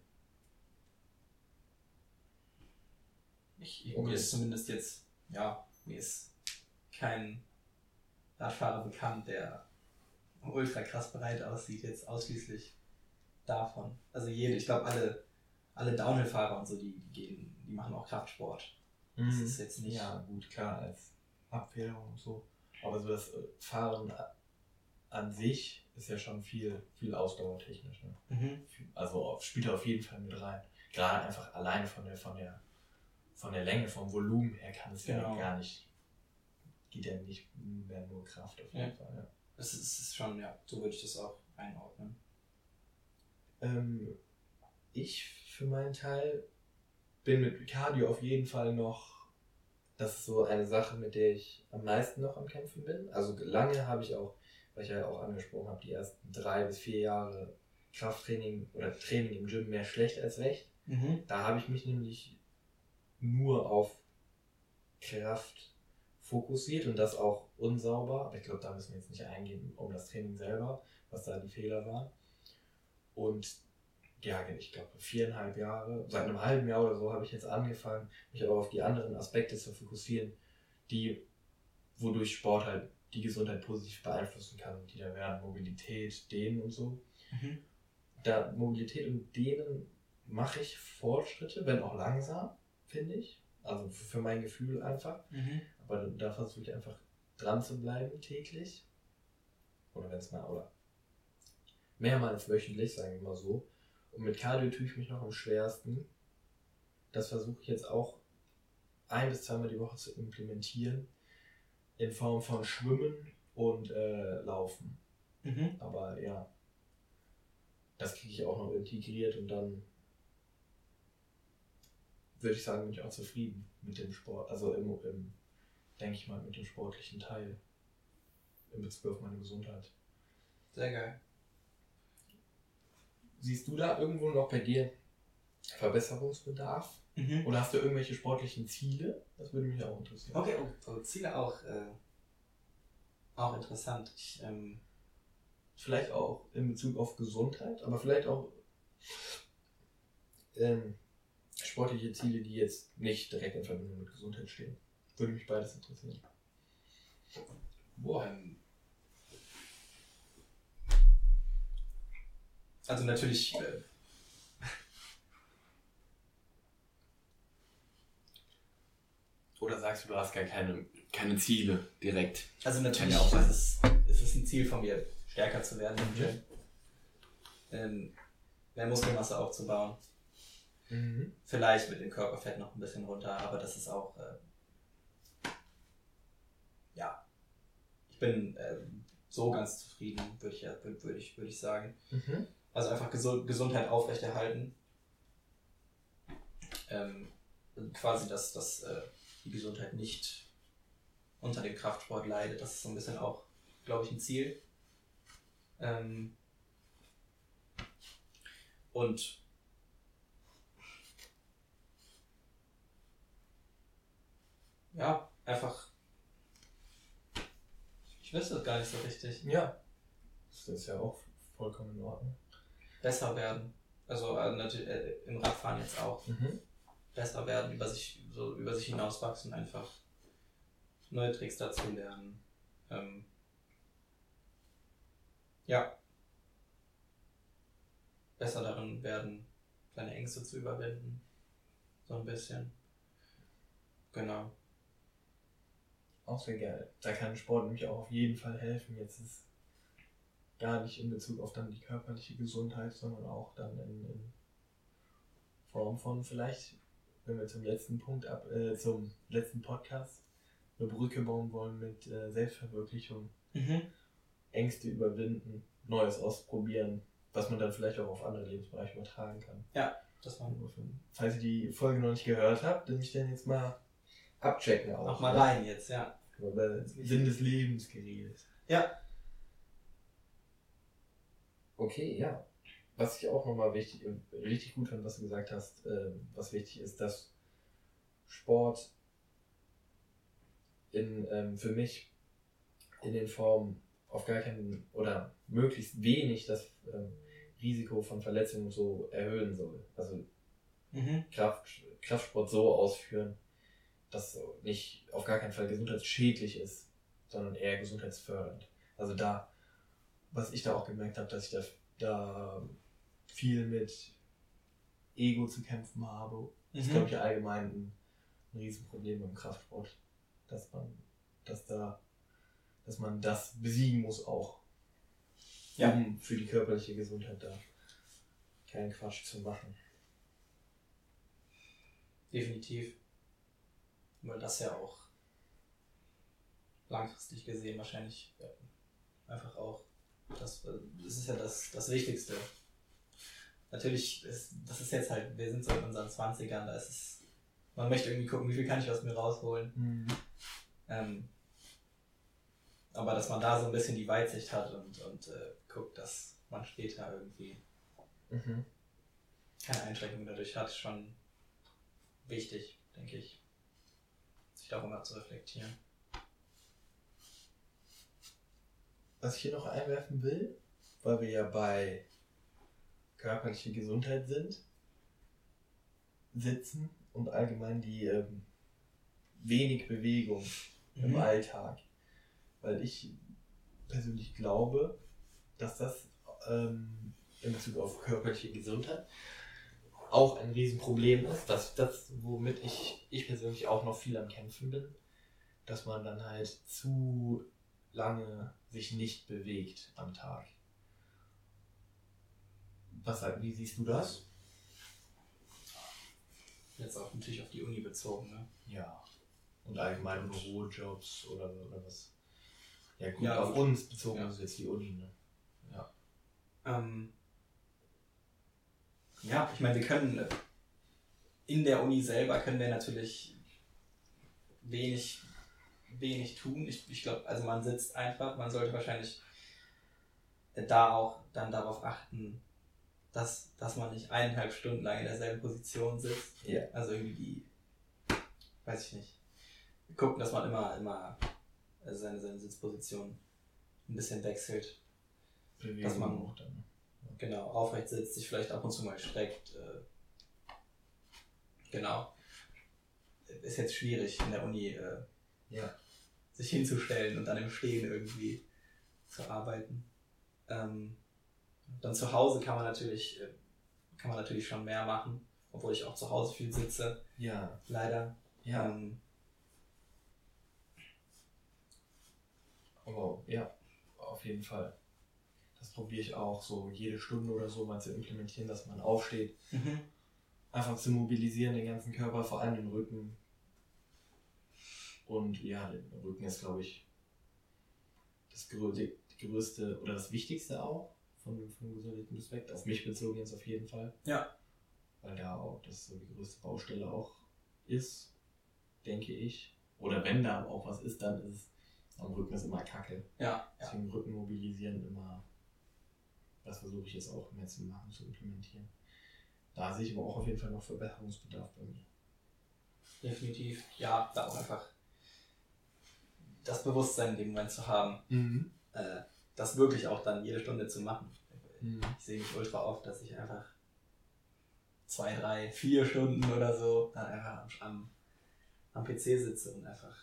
Ich, ich Okay. mir ist zumindest jetzt, ja, mir ist kein Radfahrer bekannt, der ultra krass bereit aussieht, jetzt ausschließlich davon. Also jede, ich glaube alle, alle Downhill-Fahrer und so, die, die gehen, die machen auch Kraftsport. Das ist jetzt nicht. Mhm. Ja, gut, klar, als Abwehrung und so. Aber so das äh, Fahren an sich ist ja schon viel, viel ausdauertechnisch. Ne? Mhm. Also spielt er auf jeden Fall mit rein. Gerade einfach alleine von der, von der, von der Länge, vom Volumen her kann es Genau. ja gar nicht. Geht ja nicht mehr nur Kraft auf jeden Ja. Fall. Ja. Das ist, schon, ja, so würde ich das auch einordnen. Ähm, ich für meinen Teil bin mit Cardio auf jeden Fall noch. Das ist so eine Sache, mit der ich am meisten noch am Kämpfen bin. Also lange habe ich auch, weil ich ja auch angesprochen habe, die ersten drei bis vier Jahre Krafttraining oder Training im Gym mehr schlecht als recht. Mhm. Da habe ich mich nämlich nur auf Kraft fokussiert und das auch unsauber. Aber ich glaube, da müssen wir jetzt nicht eingehen um das Training selber, was da die Fehler waren. Und ja, ich glaube, viereinhalb Jahre, seit einem halben Jahr oder so habe ich jetzt angefangen, mich aber auf die anderen Aspekte zu fokussieren, die, wodurch Sport halt die Gesundheit positiv beeinflussen kann. Die da wären Mobilität, Dehnen und so Mhm. da Mobilität und Dehnen mache ich Fortschritte, wenn auch langsam, finde ich. Also für für mein Gefühl einfach. Mhm. Aber da, versuche ich einfach dran zu bleiben täglich. Oder wenn es mal, oder mehrmals wöchentlich, sagen wir mal so. Und mit Cardio tue ich mich noch am schwersten. Das versuche ich jetzt auch ein bis zweimal die Woche zu implementieren. In Form von Schwimmen und äh, Laufen. Mhm. Aber ja, das kriege ich auch noch integriert und dann würde ich sagen, bin ich auch zufrieden mit dem Sport. Also im, im denke ich mal, mit dem sportlichen Teil. In Bezug auf meine Gesundheit. Sehr geil. Siehst du da irgendwo noch bei dir Verbesserungsbedarf? Mhm. Oder hast du irgendwelche sportlichen Ziele? Das würde mich auch interessieren. Okay, oh, oh, Ziele auch, äh, auch interessant. Ich, ähm, Vielleicht auch in Bezug auf Gesundheit, aber vielleicht auch ähm, sportliche Ziele, die jetzt nicht direkt in Verbindung mit Gesundheit stehen. Würde mich beides interessieren. Boah. ähm, also natürlich, äh, Oder sagst du, du hast gar keine, keine Ziele direkt? also natürlich auch sein. ist es, es ist ein Ziel von mir, stärker zu werden im Gym. Ähm, mehr Muskelmasse aufzubauen. Mhm. Vielleicht mit dem Körperfett noch ein bisschen runter, aber das ist auch, äh, ja, ich bin ähm, so ganz zufrieden, würde ich, ja- würd, ich, würd ich sagen. Mhm. Also einfach Gesu- Gesundheit aufrechterhalten. Ähm, quasi, dass, dass äh, die Gesundheit nicht unter dem Kraftsport leidet. Das ist so ein bisschen auch, glaube ich, ein Ziel. Ähm, und ja, einfach. Ich wüsste es gar nicht so richtig. Ja. Das ist ja auch vollkommen in Ordnung. Besser werden. Also äh, natürlich äh, im Radfahren jetzt auch. Mhm. besser werden, über sich, so über sich hinauswachsen, einfach neue Tricks dazu lernen. Ähm, ja. Besser darin werden, seine Ängste zu überwinden. So ein bisschen. Genau. Auch sehr geil. Da kann Sport nämlich auch auf jeden Fall helfen. Jetzt ist gar nicht in Bezug auf dann die körperliche Gesundheit, sondern auch dann in, in Form von vielleicht, wenn wir zum letzten Punkt ab, äh, zum letzten Podcast eine Brücke bauen wollen mit äh, Selbstverwirklichung, Ängste überwinden, Neues ausprobieren, was man dann vielleicht auch auf andere Lebensbereiche übertragen kann. Das war Falls ihr die Folge noch nicht gehört habt, dann ich dann jetzt mal abchecken auch. auch mal ne? rein jetzt, ja. Über Sinn des Lebens geredet. Ja. Okay, ja. Was ich auch nochmal wichtig, richtig gut fand, was du gesagt hast, ähm, was wichtig ist, dass Sport in, ähm, für mich in den Formen auf gar keinen oder möglichst wenig das ähm, Risiko von Verletzungen so erhöhen soll. Also Mhm. Kraft, Kraftsport so ausführen, dass es nicht auf gar keinen Fall gesundheitsschädlich ist, sondern eher gesundheitsfördernd. Also da, was ich da auch gemerkt habe, dass ich da, da viel mit Ego zu kämpfen habe, ist, Mhm. glaube ich, allgemein ein, ein Riesenproblem beim Kraftsport. Dass man, dass da, dass man das besiegen muss auch. Ja. Um für die körperliche Gesundheit da keinen Quatsch zu machen. Definitiv. Weil das ja auch langfristig gesehen wahrscheinlich einfach auch das, äh, das ist ja das, das Wichtigste. Natürlich, ist, das ist jetzt halt, wir sind so in unseren 20ern, da ist es, man möchte irgendwie gucken, wie viel kann ich aus mir rausholen. Ähm, aber dass man da so ein bisschen die Weitsicht hat und, und äh, guckt, dass man später irgendwie Mhm. keine Einschränkungen dadurch hat, ist schon wichtig, denke ich. Sich darüber zu reflektieren. Was ich hier noch einwerfen will, weil wir ja bei körperlicher Gesundheit sind, sitzen und allgemein die ähm, wenig Bewegung im Mhm. Alltag. Weil ich persönlich glaube, dass das ähm, in Bezug auf körperliche Gesundheit auch ein Riesenproblem ist, dass das, womit ich, ich persönlich auch noch viel am Kämpfen bin, dass man dann halt zu lange sich nicht bewegt am Tag. Was, wie siehst du das? Jetzt auch natürlich auf die Uni bezogen, ne? Ja. Und allgemein Bürojobs oder, oder was? Ja, gut, Ja, auf gut. uns bezogen Ja. ist jetzt die Uni, ne? Ähm, ja, ich meine, wir können in der Uni selber können wir natürlich wenig, wenig tun. Ich, ich glaube, also man sitzt einfach, man sollte wahrscheinlich da auch dann darauf achten, dass, dass man nicht eineinhalb Stunden lang in derselben Position sitzt. Ja. Also irgendwie die, weiß ich nicht, gucken, dass man immer, immer seine, seine Sitzposition ein bisschen wechselt. Bewegung man- auch dann. Genau, aufrecht sitzt, sich vielleicht ab und zu mal streckt. Äh, genau. Ist jetzt schwierig in der Uni, äh, Ja. sich hinzustellen und dann im Stehen irgendwie zu arbeiten. Ähm, dann zu Hause kann man natürlich, äh, kann man natürlich schon mehr machen, obwohl ich auch zu Hause viel sitze, Ja. leider. Ja. Ähm, Aber ja, auf jeden Fall. Das probiere ich auch so jede Stunde oder so mal zu implementieren, dass man aufsteht. Einfach zu mobilisieren, den ganzen Körper, vor allem den Rücken. Und ja, der Rücken ist, glaube ich, das größte oder das Wichtigste auch von, von gesundheitlichem Respekt. Auf mich bezogen jetzt auf jeden Fall. Ja. Weil da auch das so die größte Baustelle auch ist, denke ich. Oder wenn da auch was ist, dann ist es am Rücken ist immer Kacke. ja, ja. Deswegen Rücken mobilisieren immer. Das versuche ich jetzt auch mehr zu machen, zu implementieren. Da sehe ich aber auch auf jeden Fall noch Verbesserungsbedarf bei mir. definitiv. Ja, da auch einfach das Bewusstsein in dem Moment zu haben, äh, das wirklich auch dann jede Stunde zu machen. Ich sehe mich ultra oft, dass ich einfach zwei, drei, vier Stunden oder so dann einfach am, am, am PC sitze und einfach.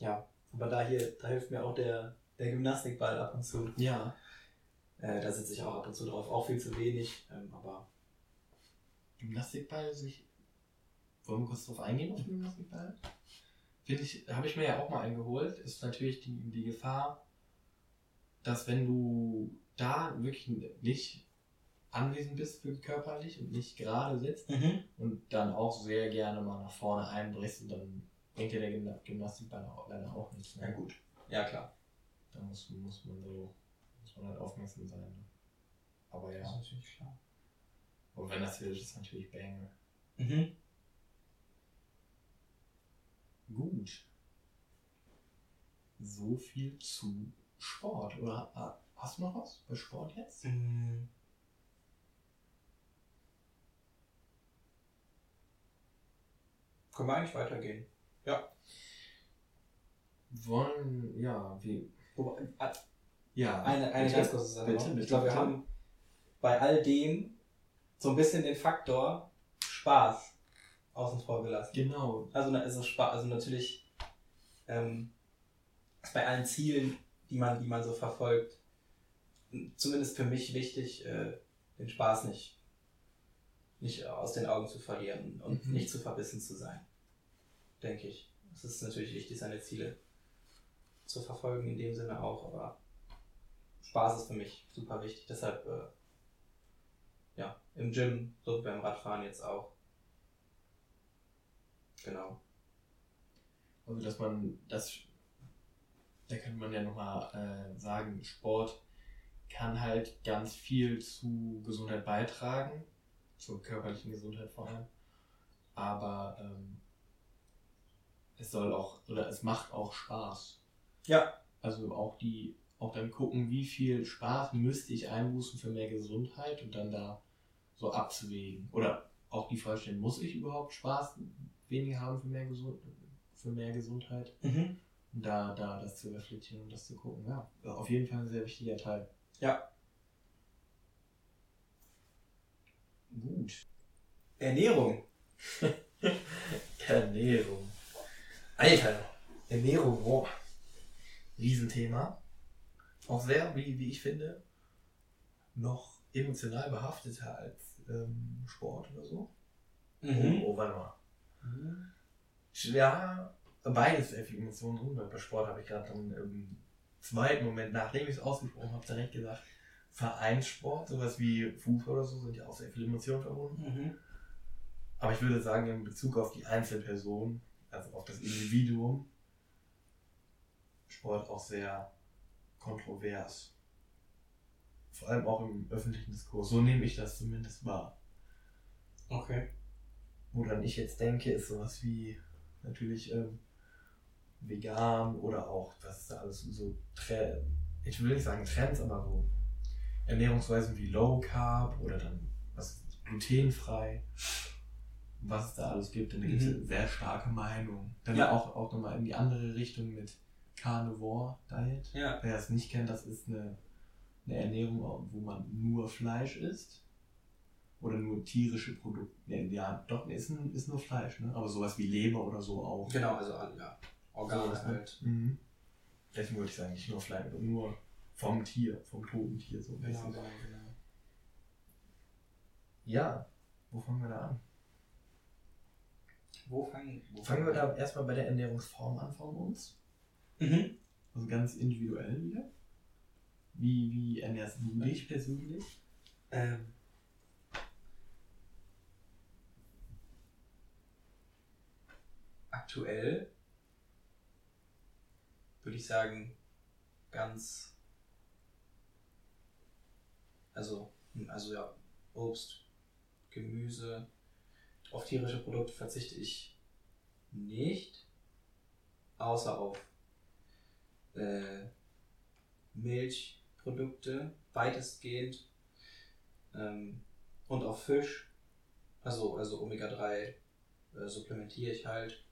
Ja, aber da hier, da hilft mir auch der, der Gymnastikball ab und zu. Ja. Äh, da sitze ich auch ab und zu drauf, auch viel zu wenig, ähm, aber Gymnastikball sich. Wollen wir kurz drauf eingehen auf den Gymnastikball? Finde ich, habe ich mir ja auch mal eingeholt, ist natürlich die, die Gefahr, dass wenn du da wirklich nicht anwesend bist für körperlich und nicht gerade sitzt und dann auch sehr gerne mal nach vorne einbrichst und dann bringt dir der Gymna- Gymnastikball leider auch nichts. ja gut. Ja klar. Da muss, muss man so, muss man halt aufmerksam sein. Ne? Aber Das ist ja, natürlich klar. und wenn das hilft, ist natürlich Banger. Mhm. Gut. So viel zu Sport. Oder ha- hast du noch was bei Sport jetzt? Mm. Können wir eigentlich weitergehen? Wollen, ja, wie. Wobei, äh, Ja, Eine, eine bitte. ganz kurze Sache Bitte, bitte, Ich glaube, wir haben bei all dem so ein bisschen den Faktor Spaß außen vor gelassen. Genau. Also, also, Spa also natürlich ähm, ist bei allen Zielen, die man, die man so verfolgt, zumindest für mich wichtig, äh, den Spaß nicht, nicht aus den Augen zu verlieren und Mhm. nicht zu verbissen zu sein. Denke ich. Es ist natürlich wichtig, seine Ziele zu verfolgen, in dem Sinne auch, aber Spaß ist für mich super wichtig. Deshalb, äh, ja, im Gym, so wie beim Radfahren jetzt auch. Genau. Also, dass man das, da könnte man ja nochmal äh, sagen, Sport kann halt ganz viel zu Gesundheit beitragen, zur körperlichen Gesundheit vor allem. Aber ähm, es soll auch, oder es macht auch Spaß. Ja. Also auch die, auch dann gucken, wie viel Spaß müsste ich einbußen für mehr Gesundheit und dann da so abzuwägen. Oder auch die Frage stellen, muss ich überhaupt Spaß weniger haben für mehr, Gesund für mehr Gesundheit? Mhm. Und da, da das zu reflektieren und das zu gucken, ja, auf jeden Fall ein sehr wichtiger Teil. Ja. Gut. Ernährung. [laughs] Ernährung. Alter, Ernährung, oh. Riesenthema. Auch sehr, wie, wie ich finde, noch emotional behafteter als ähm, Sport oder so. Mhm. Oh, warte mal. Ja, beides sehr viel Emotionen drin. weil Bei Sport habe ich gerade dann im zweiten Moment, nachdem ich es ausgesprochen habe, direkt gesagt, Vereinssport, sowas wie Fußball oder so, sind ja auch sehr viele Emotionen verbunden. Mhm. Aber ich würde sagen, in Bezug auf die Einzelperson, also auf das Individuum, Sport auch sehr kontrovers. Vor allem auch im öffentlichen Diskurs. So nehme ich das zumindest wahr. Okay. Woran ich jetzt denke, ist sowas wie natürlich ähm, vegan oder auch, was ist da alles so, ich will nicht sagen Trends, aber so Ernährungsweisen wie Low Carb oder dann was glutenfrei, was es da alles gibt. Dann gibt es Mhm. sehr starke Meinungen. Dann Ja. auch, auch nochmal in die andere Richtung mit Carnivore Diet. Ja. Wer es nicht kennt, das ist eine, eine Ernährung, wo man nur Fleisch isst. Oder nur tierische Produkte. Ja, ja doch, ist, ist nur Fleisch, ne? Aber sowas wie Leber oder so auch. Genau, also ja. Organe Sowas, ne? halt. Mhm. Deswegen würde ich sagen, nicht nur Fleisch, sondern nur vom Tier, vom toten Tier so ein Genau, bisschen. genau, genau. Ja, wo fangen wir da an? Wo fangen, wo Fangen wir da erstmal bei der Ernährungsform an von uns. Mhm. Also ganz individuell wieder. Wie, wie ernährst du dich persönlich? Ähm. Aktuell würde ich sagen, ganz. Also, hm, also ja, Obst, Gemüse, auf tierische Produkte verzichte ich nicht, außer auf äh, Milchprodukte, weitestgehend ähm, und auf Fisch, also, also Omega-3 äh, supplementiere ich halt.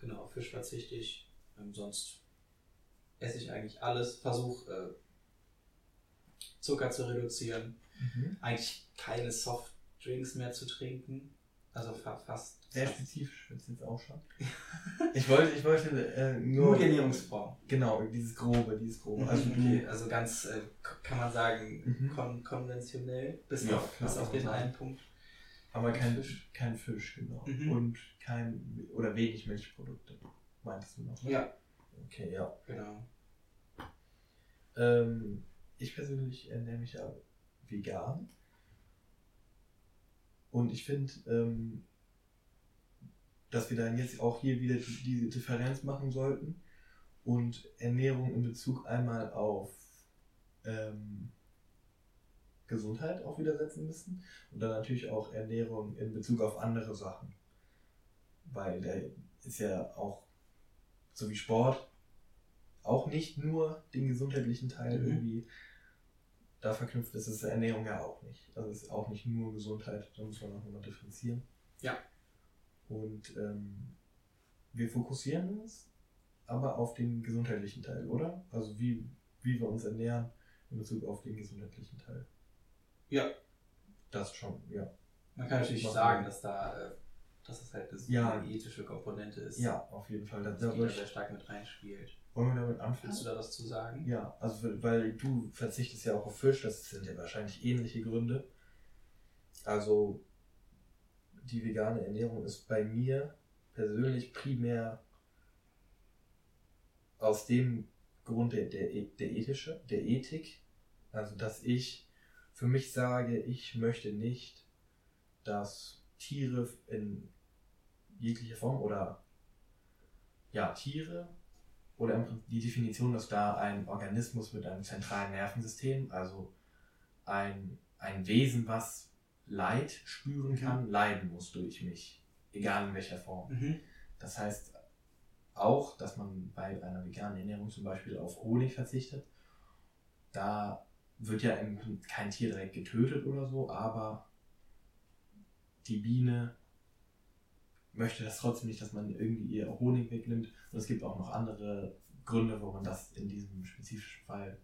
Genau, auf Fisch verzichte ich. Ähm, sonst esse ich eigentlich alles. Versuche äh, Zucker zu reduzieren. Eigentlich keine Softdrinks mehr zu trinken. Also fa fast. Sehr spezifisch wird es jetzt auch schon. [laughs] ich wollte, ich wollte äh, nur. Nur die Ernährungsform. Genau, dieses Grobe, dieses Grobe. Also Also, okay, also ganz, äh, kann man sagen, Mhm. kon konventionell, bis, Ja, auf, klar, bis auf den sagen. einen Punkt. Aber kein Fisch. Kein Fisch, genau. Mhm. Und kein. Oder wenig Milchprodukte. Meintest du noch? ne? Ja, Okay, ja. genau. Ähm, ich persönlich ernähre mich ja vegan. Und ich finde, ähm, dass wir dann jetzt auch hier wieder die, diese Differenz machen sollten und Ernährung in Bezug einmal auf ähm, Gesundheit auch wieder setzen müssen und dann natürlich auch Ernährung in Bezug auf andere Sachen. Weil der ist ja auch, so wie Sport, auch nicht nur den gesundheitlichen Teil Mhm. irgendwie da verknüpft ist, ist Ernährung ja auch nicht. Also es ist auch nicht nur Gesundheit, da muss man auch nochmal differenzieren. Ja. Und ähm, wir fokussieren uns aber auf den gesundheitlichen Teil, oder? Also wie, wie wir uns ernähren in Bezug auf den gesundheitlichen Teil. Ja. Das schon, ja. Man kann natürlich Machen sagen, dass da, äh, dass es halt das Ja. eine ethische Komponente ist. Ja, auf jeden Fall. Da, Das da die da sehr stark mit reinspielt. wollen wir damit anfangen? Willst du da was zu sagen? Ja, also weil du verzichtest ja auch auf Fisch, das sind ja wahrscheinlich ähnliche Gründe. Also die vegane Ernährung ist bei mir persönlich primär aus dem Grund der, der, der ethische, der Ethik. Also dass ich für mich sage, ich möchte nicht, dass Tiere in jeglicher Form oder ja, Tiere oder die Definition, dass da ein Organismus mit einem zentralen Nervensystem, also ein, ein Wesen, was Leid spüren kann, leiden muss durch mich, egal in welcher Form. Mhm. Das heißt auch, dass man bei einer veganen Ernährung zum Beispiel auf Honig verzichtet. Da wird ja kein Tier direkt getötet oder so, aber die Biene möchte das trotzdem nicht, dass man irgendwie ihr Honig wegnimmt. Und es gibt auch noch andere Gründe, warum man das in diesem spezifischen Fall,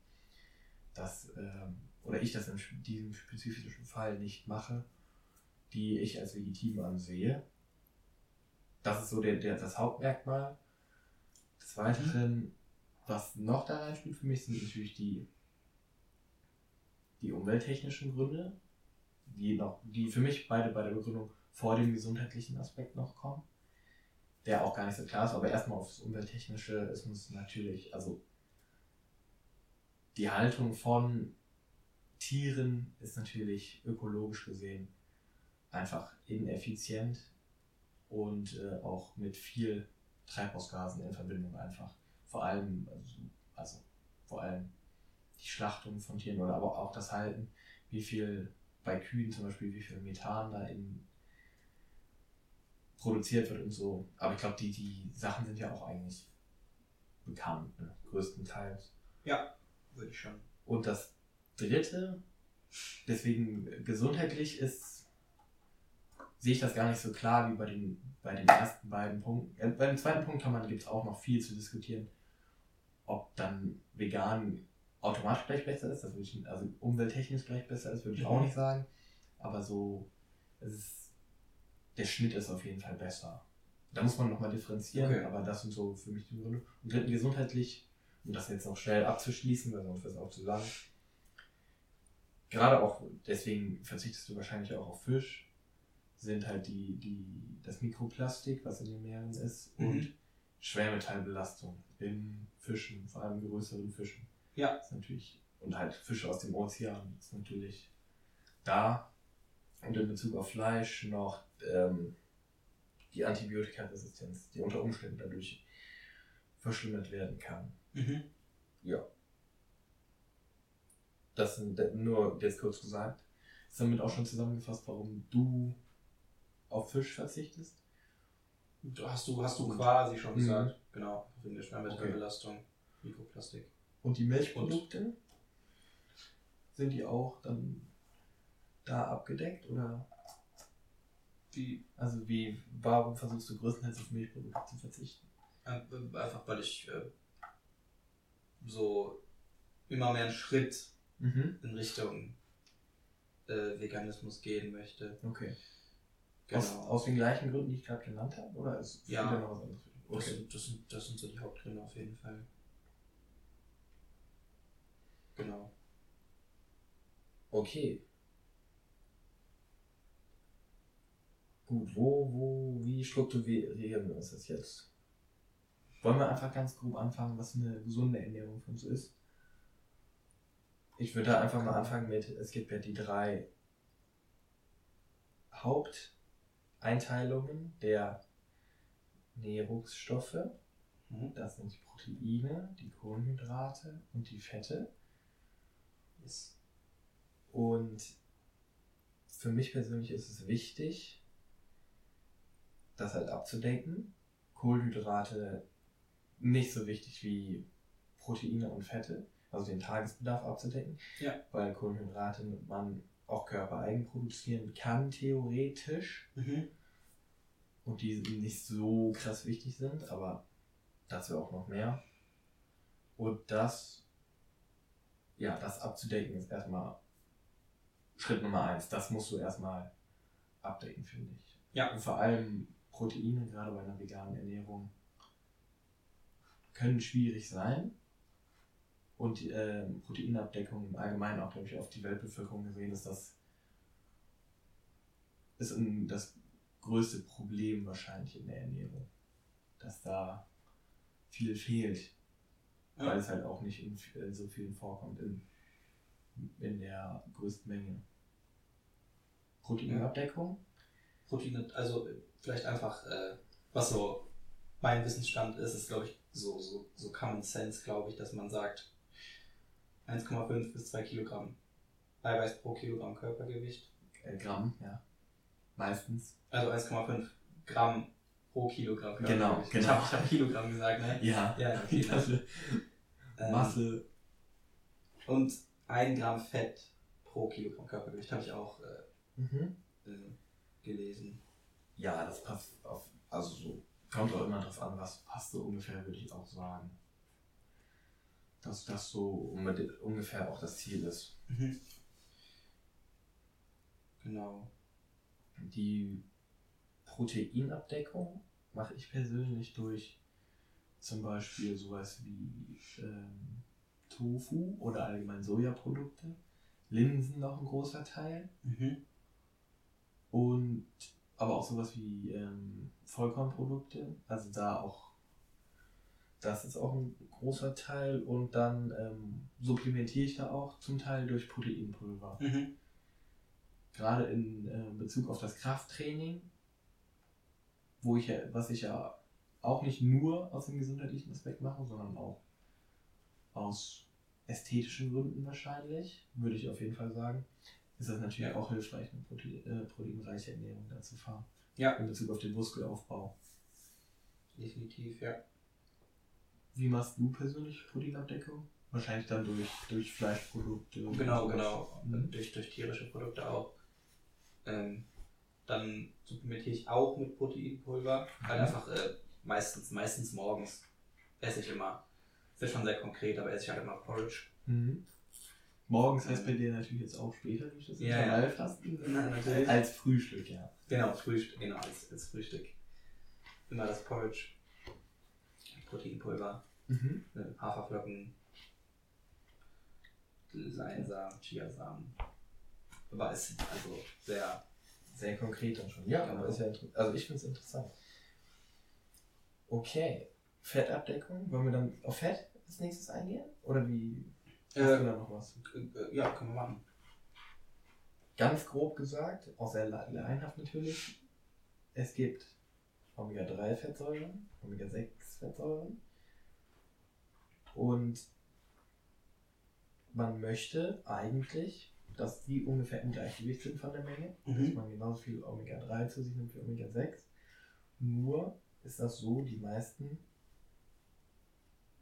das, ähm, oder ich das in diesem spezifischen Fall nicht mache, die ich als legitim ansehe. Das ist so der, der, das Hauptmerkmal. Des Weiteren, was noch da reinspielt für mich, sind natürlich die, die umwelttechnischen Gründe, die, noch, die für mich beide bei der Begründung vor dem gesundheitlichen Aspekt noch kommen, der auch gar nicht so klar ist, aber erstmal aufs Umwelttechnische ist uns natürlich, also die Haltung von Tieren ist natürlich ökologisch gesehen einfach ineffizient und äh, auch mit viel Treibhausgasen in Verbindung einfach. Vor allem, also, also vor allem die Schlachtung von Tieren oder aber auch das Halten, wie viel bei Kühen zum Beispiel, wie viel Methan da in produziert wird und so. Aber ich glaube, die, die Sachen sind ja auch eigentlich bekannt, ne? größtenteils. Würde ich schon. Und das dritte, deswegen gesundheitlich ist, sehe ich das gar nicht so klar wie bei den, bei den ersten beiden Punkten. Äh, beim zweiten Punkt kann man, gibt es auch noch viel zu diskutieren, ob dann vegan automatisch gleich besser ist, das würde ich, also umwelttechnisch gleich besser ist, würde ich auch Mhm. nicht sagen. Aber so, es ist, der Schnitt ist auf jeden Fall besser. Da muss man nochmal differenzieren, Okay. aber das sind so für mich die Gründe. Und dritten, gesundheitlich, um das jetzt noch schnell abzuschließen, weil sonst wird es auch zu lang. Gerade auch, deswegen verzichtest du wahrscheinlich auch auf Fisch, sind halt die, die, das Mikroplastik, was in den Meeren ist, Mhm. und Schwermetallbelastung in Fischen, vor allem größeren Fischen. Ja. Ist natürlich, und halt Fische aus dem Ozean ist natürlich da. Und in Bezug auf Fleisch noch ähm, die Antibiotikaresistenz, die unter Umständen dadurch verschlimmert werden kann. Mhm. Ja. Das nur jetzt kurz gesagt. Ist damit auch schon zusammengefasst, warum du auf Fisch verzichtest? Hast du, hast du Und- quasi schon Mhm. gesagt. Genau, wegen der Schwermetallbelastung, Mikroplastik. Und die Milchprodukte? Sind die auch dann da abgedeckt oder? Wie, Also wie, warum versuchst du größtenteils auf Milchprodukte zu verzichten? einfach weil ich äh, so immer mehr einen Schritt Mhm. in Richtung äh, Veganismus gehen möchte. Okay. Genau. Aus, aus den gleichen Gründen, die ich gerade genannt habe? Oder ist Ja. wieder noch was anderes? dich? Das, Okay. sind, das, sind, das sind so die Hauptgründe auf jeden Fall. Genau. Okay. Gut, wo, wo, wie strukturieren wir uns das jetzt? Wollen wir einfach ganz grob anfangen, was eine gesunde Ernährung für uns ist? Ich würde da einfach mal anfangen mit, es gibt ja die drei Haupteinteilungen der Nährungsstoffe. Mhm. Das sind die Proteine, die Kohlenhydrate und die Fette. Yes. Und für mich persönlich ist es wichtig, das halt abzudenken. Kohlenhydrate nicht so wichtig wie Proteine und Fette, also den Tagesbedarf abzudecken. Ja. Weil Kohlenhydrate man auch körpereigen produzieren kann, theoretisch. Mhm. Und die nicht so krass wichtig sind, aber dazu auch noch mehr. Und das, ja, das abzudecken ist erstmal Schritt Nummer eins. Das musst du erstmal abdecken, finde ich. Ja. Und vor allem Proteine, gerade bei einer veganen Ernährung, können schwierig sein. Und die ähm, Proteinabdeckung im Allgemeinen auch, glaube ich, auf die Weltbevölkerung gesehen ist das ist das größte Problem wahrscheinlich in der Ernährung. Dass da viel fehlt. Ja. Weil es halt auch nicht in, in so vielen vorkommt in, in der größten Menge. Proteinabdeckung? Proteine, also äh, vielleicht einfach, äh, was so mein Wissensstand ist, ist glaube ich so, so, so Common Sense, glaube ich, dass man sagt 1,5 bis 2 Kilogramm Eiweiß pro Kilogramm Körpergewicht. Äh, Gramm, ja. Meistens. Also 1,5 Gramm pro Kilogramm Genau, Ich genau. habe ich hab Kilogramm gesagt, ne? Ja. Ja, okay. Das, Ne? Ähm, Masse. Und 1 Gramm Fett pro Kilogramm Körpergewicht habe ich auch äh, Mhm. äh, gelesen. Ja, das passt auf. Also so. Kommt auch immer drauf an, was passt so ungefähr, würde ich auch sagen. Dass das so ungefähr auch das Ziel ist. Mhm. Genau. Die Proteinabdeckung mache ich persönlich durch zum Beispiel sowas wie ähm, Tofu oder allgemein Sojaprodukte. Linsen noch ein großer Teil. Mhm. Und aber auch sowas wie ähm, Vollkornprodukte. Also da auch, das ist auch ein großer Teil. Und dann ähm, supplementiere ich da auch zum Teil durch Proteinpulver. Mhm. Gerade in äh, Bezug auf das Krafttraining, wo ich ja, was ich ja auch nicht nur aus dem gesundheitlichen Aspekt mache, sondern auch aus ästhetischen Gründen wahrscheinlich, würde ich auf jeden Fall sagen, ist das natürlich auch hilfreich, eine Protein, äh, proteinreiche Ernährung da zu fahren. Ja. In Bezug auf den Muskelaufbau. Definitiv, ja. Wie machst du persönlich Proteinabdeckung? Wahrscheinlich dann durch, durch Fleischprodukte. und Genau, sowas. genau. Mhm. Durch, durch tierische Produkte auch. Ähm, dann supplementiere ich auch mit Proteinpulver. Halt Mhm. einfach äh, meistens, meistens morgens esse ich immer. Ist schon sehr konkret, aber esse ich halt immer Porridge. Mhm. Morgens heißt bei dir natürlich jetzt auch später durch das Ja, ja. Intervallfasten. Na, natürlich. Als Frühstück, ja. Genau, Frühstück, genau, als, als Frühstück. Immer das Porridge. Proteinpulver, Mhm. äh, Haferflocken, Leinsamen, Chiasamen. Aber es ist also sehr. Sehr konkret dann schon. Ja, aber ist ja also ich finde es interessant. Okay. Fettabdeckung. Wollen wir dann auf Fett als nächstes eingehen? Oder wie? Hast du Äh, da noch was? äh, ja, können wir machen. Ganz grob gesagt, auch sehr le- laienhaft natürlich, es gibt Omega-3-Fettsäuren, Omega-6-Fettsäuren und man möchte eigentlich, dass die ungefähr im Gleichgewicht sind von der Menge, Mhm. dass man genauso viel Omega-3 zu sich nimmt wie Omega-6. Nur ist das so, die meisten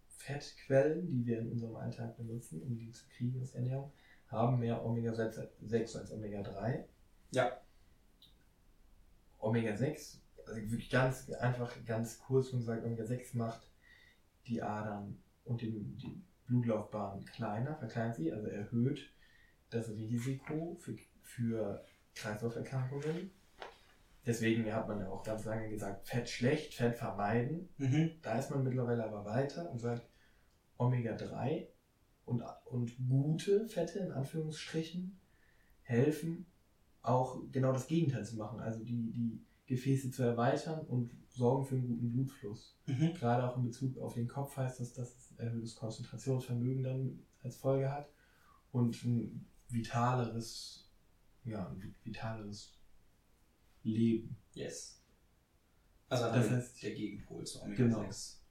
Fettquellen, die wir in unserem Alltag benutzen, um die zu kriegen aus Ernährung, haben mehr Omega-6 als Omega-3. Ja. Omega-6, also wirklich ganz einfach, ganz kurz und gesagt, Omega-6 macht die Adern und den, die Blutlaufbahn kleiner, verkleinert sie, also erhöht das Risiko für, für Kreislauferkrankungen. Deswegen hat man ja auch ganz lange gesagt, Fett schlecht, Fett vermeiden. Mhm. Da ist man mittlerweile aber weiter und sagt, Omega-3 und, und gute Fette in Anführungsstrichen helfen auch genau das Gegenteil zu machen, also die, die Gefäße zu erweitern und sorgen für einen guten Blutfluss. Mhm. Gerade auch in Bezug auf den Kopf heißt das, dass es erhöhtes Konzentrationsvermögen dann als Folge hat und ein vitaleres, ja, ein vitaleres Leben. Yes. Also Das das heißt- heißt der Gegenpol zu Omega-6. Genau.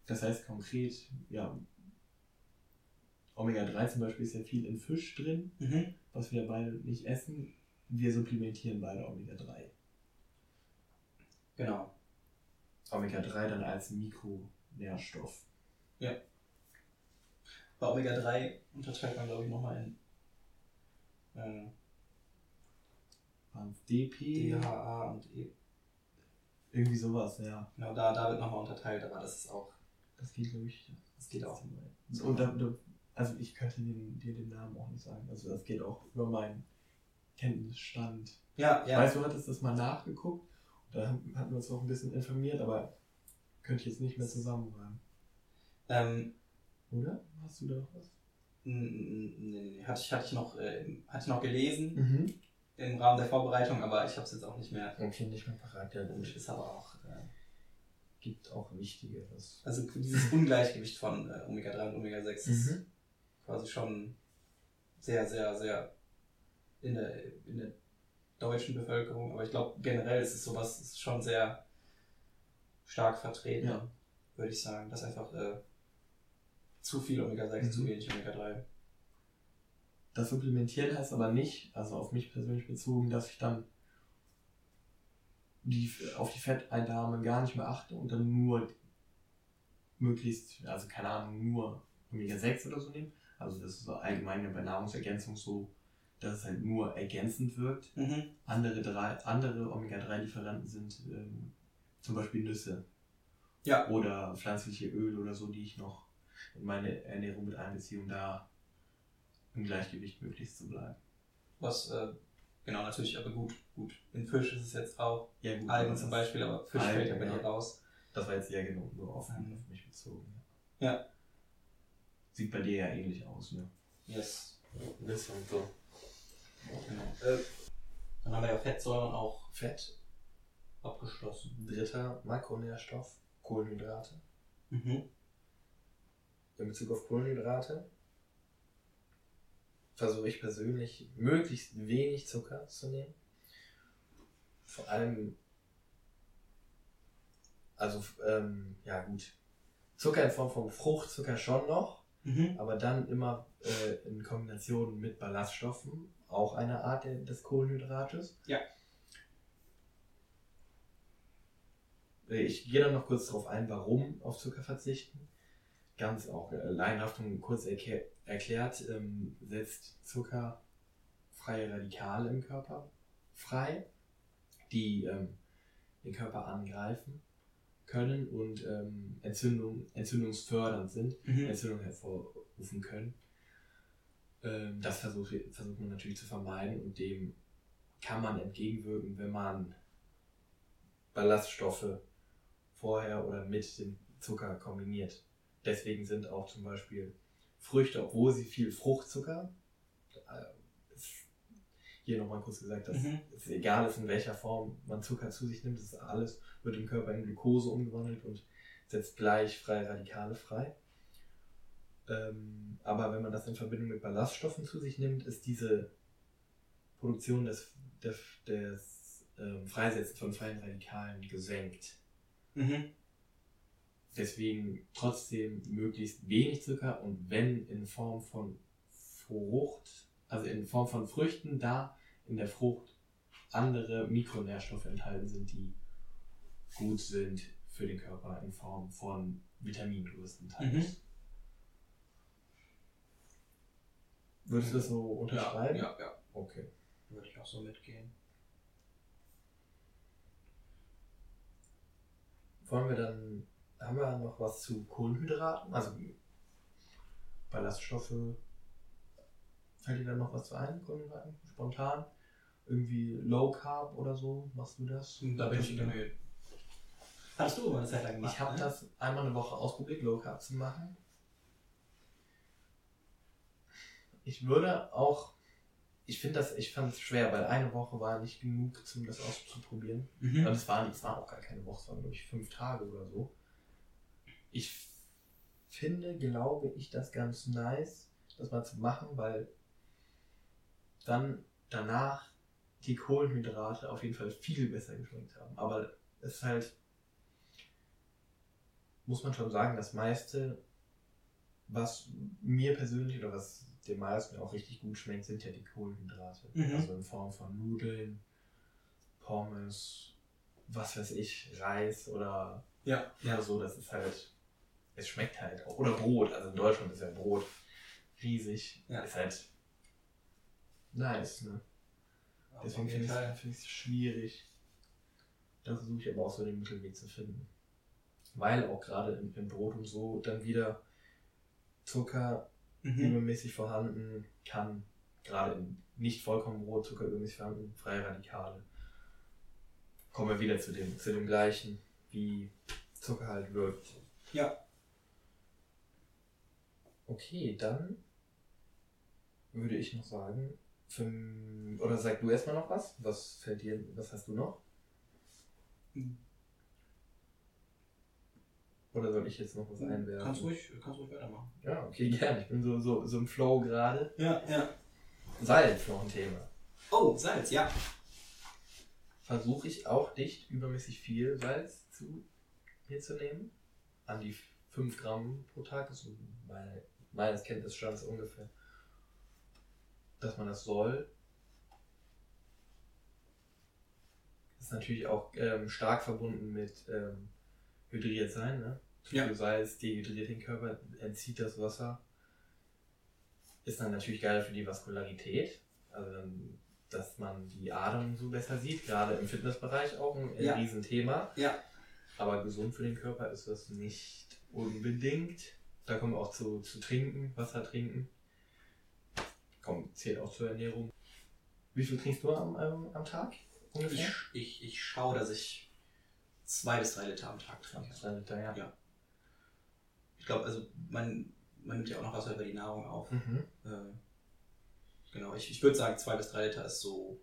Das heißt konkret, ja, Omega-3 zum Beispiel ist ja viel in Fisch drin, Mhm. was wir beide nicht essen. Wir supplementieren beide Omega-3. Genau. Omega-3 dann als Mikronährstoff. Bei Omega-3 unterteilt man, glaube ich, nochmal in äh, DP, DHA und E. irgendwie sowas, ja. Genau, da, da wird nochmal unterteilt, aber das ist auch, Das geht, glaube ich. das geht auch. Und da, da, also ich könnte den, dir den Namen auch nicht sagen. Also das geht auch über meinen Kenntnisstand. Ja, ja. weiß, du hattest das mal nachgeguckt. Da hatten wir uns auch ein bisschen informiert, aber könnte ich jetzt nicht mehr zusammenreimen. Ähm, Oder? Hast du da noch was? n- n- nee, hatte ich, hatte ich noch, äh, hatte ich noch gelesen Mhm. im Rahmen der Vorbereitung, aber ich habe es jetzt auch nicht mehr. Okay, nicht mehr parat. Ja, Gut, ist aber auch. Äh, Gibt auch Wichtigeres. also dieses Ungleichgewicht von äh, Omega 3 und Omega 6 ist Mhm. quasi schon sehr, sehr, sehr in der, in der deutschen Bevölkerung. Aber ich glaube, generell ist es sowas, ist schon sehr stark vertreten, Ja. würde ich sagen. Dass einfach äh, zu viel Omega 6, Mhm. zu wenig Omega 3. Das Supplementieren heißt aber nicht, also auf mich persönlich bezogen, dass ich dann die, auf die Fetteinnahme gar nicht mehr achte und dann nur möglichst, also keine Ahnung, nur Omega-6 oder so nehme. Also das ist so allgemein bei Nahrungsergänzung so, dass es halt nur ergänzend wirkt. Mhm. Andere, drei, andere Omega-3-Lieferanten sind ähm, zum Beispiel Nüsse Ja. oder pflanzliche Öle oder so, die ich noch in meine Ernährung mit einbeziehe, um da im Gleichgewicht möglichst zu bleiben. Was, äh, genau, natürlich, aber gut, gut. In Fisch ist es jetzt auch. Ja, gut. Algen zum Beispiel, aber Fisch fällt ja bei ja. dir raus. Das war jetzt eher genau nur auf, Mhm. auf mich bezogen. Ja. Sieht bei dir ja ähnlich aus, ne? Yes. Ein bisschen so. Äh, dann haben wir ja Fettsäuren auch Fett, abgeschlossen. dritter Makronährstoff, Kohlenhydrate. Mhm. In Bezug auf Kohlenhydrate versuche ich persönlich möglichst wenig Zucker zu nehmen. Vor allem, also ähm, ja gut, Zucker in Form von Fruchtzucker schon noch, Mhm. aber dann immer äh, in Kombination mit Ballaststoffen, auch eine Art des Kohlenhydrates. Ja. Äh, Ich gehe dann noch kurz darauf ein, warum auf Zucker verzichten. Ganz auch äh, laienhaft und kurz erklär, erklärt, ähm, setzt Zucker freie Radikale im Körper frei, die ähm, den Körper angreifen können und ähm, Entzündung, entzündungsfördernd sind. Mhm. Entzündung hervorrufen können. Ähm, das versucht, versucht man natürlich zu vermeiden und dem kann man entgegenwirken, wenn man Ballaststoffe vorher oder mit dem Zucker kombiniert. Deswegen sind auch zum Beispiel Früchte, obwohl sie viel Fruchtzucker, äh, hier nochmal kurz gesagt, dass Mhm. es egal ist, in welcher Form man Zucker zu sich nimmt, das ist alles wird im Körper in Glucose umgewandelt und setzt gleich freie Radikale frei. Ähm, aber wenn man das in Verbindung mit Ballaststoffen zu sich nimmt, ist diese Produktion des, des, des ähm, Freisetzen von freien Radikalen gesenkt. Mhm. Deswegen trotzdem möglichst wenig Zucker und wenn in Form von Frucht, also in Form von Früchten, da in der Frucht andere Mikronährstoffe enthalten sind, die gut sind für den Körper in Form von Vitaminen größtenteils. Mhm. Würdest du das so unterschreiben? Ja, ja. Okay. Würde ich auch so mitgehen. Wollen wir dann, haben wir noch was zu Kohlenhydraten? Also Ballaststoffe. Fällt dir da noch was zu ein, Kohlenhydraten? Spontan? Irgendwie Low Carb oder so? Machst du das? Da bin ich bemüht. Hast du immer eine Zeit lang gemacht? Ich habe ne? das einmal eine Woche ausprobiert, Low Carb zu machen. Ich würde auch, ich finde das, ich fand es schwer, weil eine Woche war nicht genug, um das auszuprobieren. Mhm. Und es waren, es waren auch gar keine Woche, es waren glaube ich fünf Tage oder so. Ich finde, glaube ich, das ganz nice, das mal zu machen, weil dann danach die Kohlenhydrate auf jeden Fall viel besser geschmeckt haben. Aber es ist halt, muss man schon sagen, das meiste, was mir persönlich oder was den meisten auch richtig gut schmeckt, sind ja die Kohlenhydrate. Mhm. Also in Form von Nudeln, Pommes, was weiß ich, Reis oder Ja, ja, so, das ist halt, es schmeckt halt auch. Oder Brot, also in Deutschland ist ja Brot riesig. Ja. Ist halt nice, ne? Deswegen finde ich es schwierig. Da versuche ich aber auch so den Mittelweg zu finden. Weil auch gerade im, im Brot und so dann wieder Zucker Mhm. übermäßig vorhanden kann, gerade in nicht vollkommen rohe Zucker vorhanden, freie Radikale. Kommen wir wieder zu dem, zu dem gleichen, wie Zucker halt wirkt. Ja. Okay, dann würde ich noch sagen, für, oder sag du erstmal noch was? Was fällt dir, was hast du noch? Hm. Oder soll ich jetzt noch was einwerfen? Kannst ruhig, kannst ruhig weitermachen. Ja, okay, gerne. Ich bin so, so, so im Flow gerade. Ja, ja. Salz noch ein Thema. Oh, Salz, ja. Versuche ich auch nicht übermäßig viel Salz zu mir zu nehmen. An die 5 Gramm pro Tag ist so meine, meines Kenntnisstands ungefähr. Dass man das soll. Ist natürlich auch ähm, stark verbunden mit ähm, hydriert sein, ne? Zu Ja. viel Salz dehydriert den Körper, entzieht das Wasser. Ist dann natürlich geil für die Vaskularität. Also dann, dass man die Adern so besser sieht, gerade im Fitnessbereich auch ein, Ja. Riesenthema. Ja. Aber gesund für den Körper ist das nicht unbedingt. Da kommen wir auch zu, zu trinken, Wasser trinken. Kommt, zählt auch zur Ernährung. Wie viel trinkst du am, am, am Tag? Ungefähr? Ich, ich, ich schaue, dass ich zwei bis drei Liter am Tag trinke. Drei Liter, ja. Ja. Ich glaube, also man, man nimmt ja auch noch Wasser über die Nahrung auf. Mhm. Äh, genau, ich, ich würde sagen, zwei bis drei Liter ist so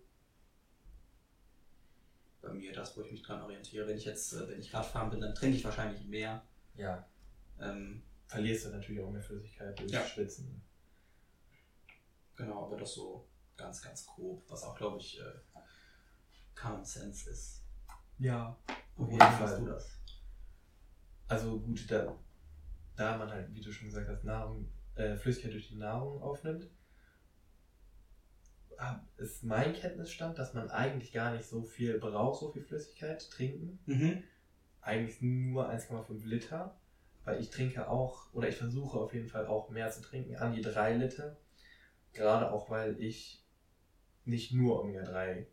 bei mir das, wo ich mich dran orientiere. Wenn ich jetzt, äh, wenn ich Radfahren bin, dann trinke ich wahrscheinlich mehr. Ja. Ähm, Verlierst du natürlich auch mehr Flüssigkeit durch Ja. Schwitzen. genau, aber das so ganz, ganz grob, was auch, glaube ich, äh, Common Sense ist. Ja. Auf jeden Fall. du das? Also gut, da, da man halt, wie du schon gesagt hast, Nahrung, äh, Flüssigkeit durch die Nahrung aufnimmt, ist mein Kenntnisstand, dass man eigentlich gar nicht so viel braucht, so viel Flüssigkeit trinken. Mhm. Eigentlich nur 1,5 Liter. Weil ich trinke auch, oder ich versuche auf jeden Fall auch mehr zu trinken, an die 3 Liter. Gerade auch, weil ich nicht nur Omega-3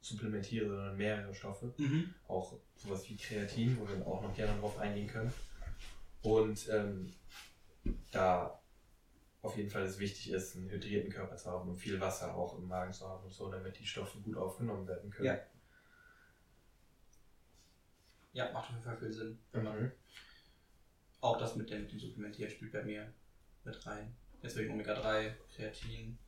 supplementiere, sondern mehrere Stoffe Mhm. auch sowas wie Kreatin, wo wir auch noch gerne drauf eingehen können. Und ähm, da auf jeden Fall es wichtig ist, einen hydrierten Körper zu haben und viel Wasser auch im Magen zu haben und so, damit die Stoffe gut aufgenommen werden können. Ja. Ja, macht auf jeden Fall viel Sinn. Wenn man Mhm. auch das mit dem, dem Supplementieren spielt bei mir mit rein. Deswegen Omega-3, Kreatin.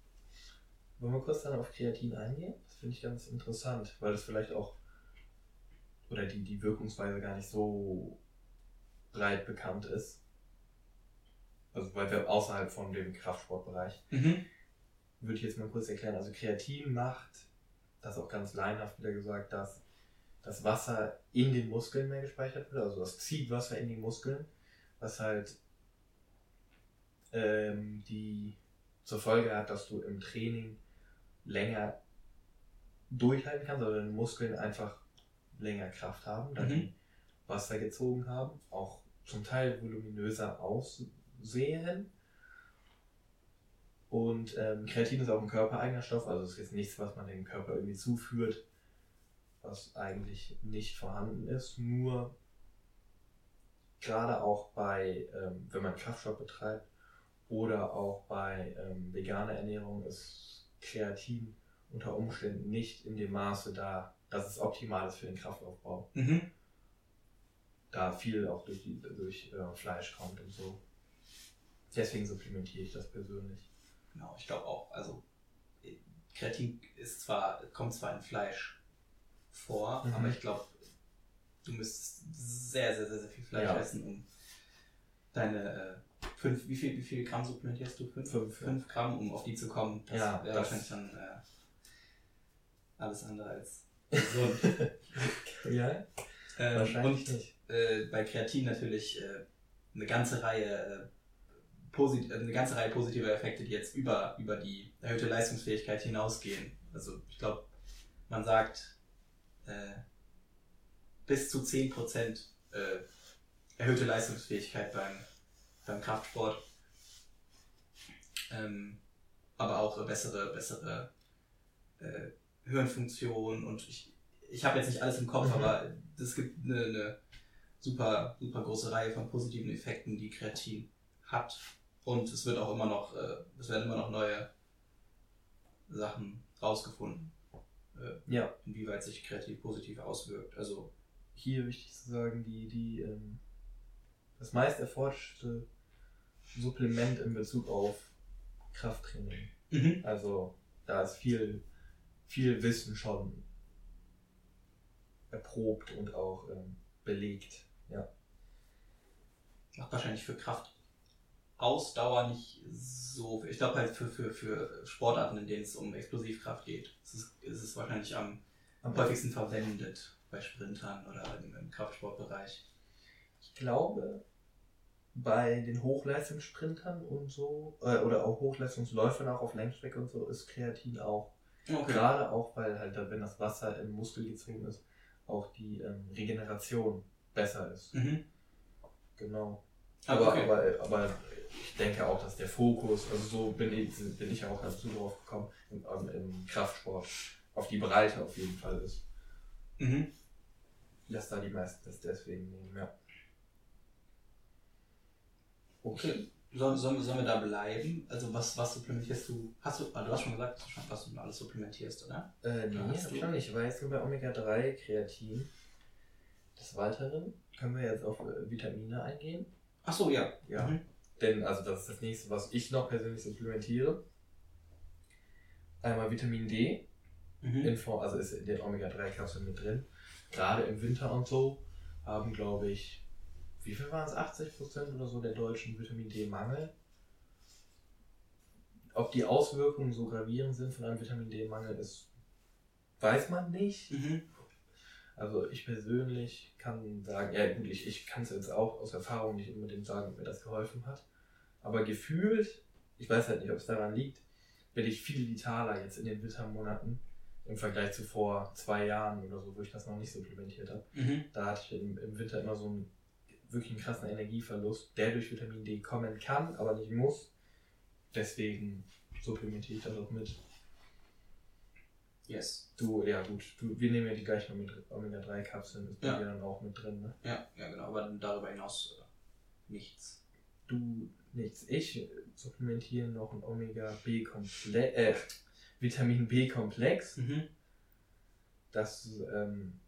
Wollen wir kurz dann auf Kreatin eingehen? Das finde ich ganz interessant, weil das vielleicht auch oder die, die Wirkungsweise gar nicht so breit bekannt ist. Also weil wir außerhalb von dem Kraftsportbereich Mhm. würde ich jetzt mal kurz erklären. Also Kreatin macht, das auch ganz laienhaft wieder gesagt, dass das Wasser in den Muskeln mehr gespeichert wird. Also das zieht Wasser in die Muskeln, was halt ähm, die zur Folge hat, dass du im Training länger durchhalten kannst, also deine Muskeln einfach länger Kraft haben, da Mhm. Wasser gezogen haben, auch zum Teil voluminöser aussehen. Und ähm, Kreatin ist auch ein körpereigener Stoff, also es ist jetzt nichts, was man dem Körper irgendwie zuführt, was eigentlich nicht vorhanden ist. Nur gerade auch bei, ähm, wenn man Kraftsport betreibt oder auch bei ähm, veganer Ernährung ist Kreatin unter Umständen nicht in dem Maße da, dass es optimal ist für den Kraftaufbau. Mhm. Da viel auch durch, die, durch äh, Fleisch kommt und so. Deswegen supplementiere ich das persönlich. Genau, ich glaube auch. Also äh, Kreatin ist zwar, kommt zwar in Fleisch vor, Mhm. aber ich glaube, du müsstest sehr, sehr, sehr, sehr viel Fleisch Ja. essen, um deine äh, fünf, wie viel, wie viel Gramm supplementierst du? Fünf, Fünf, ja. fünf Gramm, um auf die zu kommen. Das Ja, wäre das- wahrscheinlich dann äh, alles andere als [laughs] gesund. ja, ähm, wahrscheinlich nicht. Äh, bei Kreatin natürlich äh, eine ganze Reihe äh, äh, eine ganze Reihe positiver Effekte, die jetzt über, über die erhöhte Leistungsfähigkeit hinausgehen. Also ich glaube, man sagt äh, bis zu 10% äh, erhöhte Leistungsfähigkeit beim, beim Kraftsport. Ähm, aber auch bessere, bessere äh, Hirnfunktion und ich, ich habe jetzt nicht alles im Kopf, Mhm. aber es gibt eine, eine super, super große Reihe von positiven Effekten, die Kreatin hat. Und es wird auch immer noch, äh, es werden immer noch neue Sachen rausgefunden, äh, Ja, inwieweit sich Kreatin positiv auswirkt. Also, hier wichtig zu sagen, die, die, ähm, das meist erforschte Supplement in Bezug auf Krafttraining. Also da ist viel, viel Wissen schon erprobt und auch ähm, belegt. Ja. macht wahrscheinlich für Kraft Ausdauer nicht so. Ich glaube halt für, für, für Sportarten, in denen es um Explosivkraft geht, ist es, ist es wahrscheinlich am, am häufigsten verwendet bei Sprintern oder im, im Kraftsportbereich. Ich glaube, bei den Hochleistungssprintern und so, äh, oder auch Hochleistungsläufern auch auf Längsstrecke und so, ist Kreatin auch. Gerade auch, weil halt, wenn das Wasser im Muskel gezogen ist, auch die ähm, Regeneration besser ist. Mhm. Genau. Aber, Aber, okay. aber, aber ich denke auch, dass der Fokus, also so bin ich, bin ich auch dazu drauf gekommen, im, im Kraftsport, auf die Breite auf jeden Fall ist. Mhm. Dass da die meisten das deswegen nehmen, ja. Okay. Sollen, sollen, sollen wir da bleiben? Also was, was supplementierst du? Hast du, ah, du hast schon gesagt, was du alles supplementierst, oder? Äh, nee, hab du? ich noch nicht. Ich war jetzt nur bei Omega-3 Kreatin. Des Weiteren können wir jetzt auf äh, Vitamine eingehen. Ach so, ja. Ja. Mhm. Denn, also das ist das nächste, was ich noch persönlich supplementiere. Einmal Vitamin D, Mhm. in Form, also ist in den Omega-3-Kapseln mit drin. Gerade im Winter und so haben, glaube ich, wie viel waren es? 80% oder so der Deutschen Vitamin D-Mangel. Ob die Auswirkungen so gravierend sind von einem Vitamin D-Mangel, ist, weiß man nicht. Mhm. Also ich persönlich kann sagen, ja gut, ich, ich kann es jetzt auch aus Erfahrung nicht unbedingt sagen, ob mir das geholfen hat. Aber gefühlt, ich weiß halt nicht, ob es daran liegt, bin ich viel vitaler jetzt in den Wintermonaten im Vergleich zu vor zwei Jahren oder so, wo ich das noch nicht supplementiert habe. Mhm. Da hatte ich im, im Winter immer so einen wirklich einen krassen Energieverlust, der durch Vitamin D kommen kann, aber nicht muss. Deswegen supplementiere ich das auch mit. Yes. Du, ja gut, du, wir nehmen ja die gleichen Omega-3-Kapseln, ist bei Ja. dir dann auch mit drin, ne? Ja, ja, genau. Aber darüber hinaus äh, nichts. Du nichts. Ich supplementiere noch ein Omega-B-Komplex, äh, Vitamin B-Komplex. Mhm. Das ähm,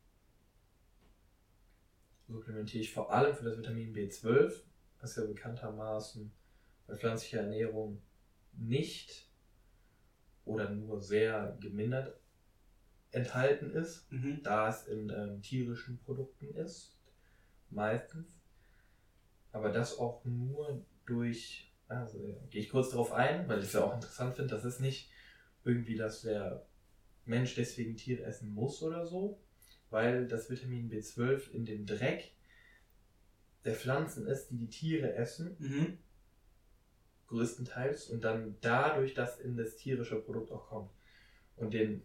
supplementiere ich vor allem für das Vitamin B12, was ja bekanntermaßen bei pflanzlicher Ernährung nicht oder nur sehr gemindert enthalten ist. Mhm. da es in ähm, tierischen Produkten ist, meistens. Aber das auch nur durch, also ja, gehe ich kurz darauf ein, weil ich es ja auch interessant finde, das ist nicht irgendwie, dass der Mensch deswegen Tier essen muss oder so, weil das Vitamin B12 in dem Dreck der Pflanzen ist, die die Tiere essen, Mhm. größtenteils, und dann dadurch das in das tierische Produkt auch kommt. Und den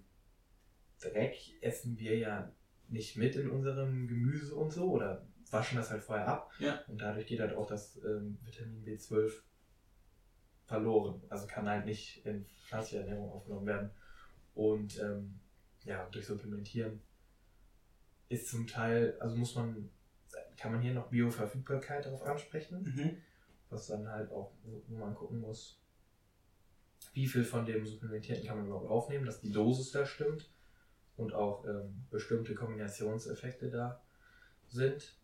Dreck essen wir ja nicht mit in unserem Gemüse und so oder waschen das halt vorher ab. Ja. Und dadurch geht halt auch das ähm, Vitamin B12 verloren. Also kann halt nicht in pflanzlicher Ernährung aufgenommen werden. Und ähm, ja, durch Supplementieren ist zum Teil, also muss man, kann man hier noch Bioverfügbarkeit darauf ansprechen Mhm. was dann halt auch, wo man gucken muss, wie viel von dem Supplementierten kann man überhaupt aufnehmen, dass die Dosis da stimmt und auch ähm, bestimmte Kombinationseffekte da sind.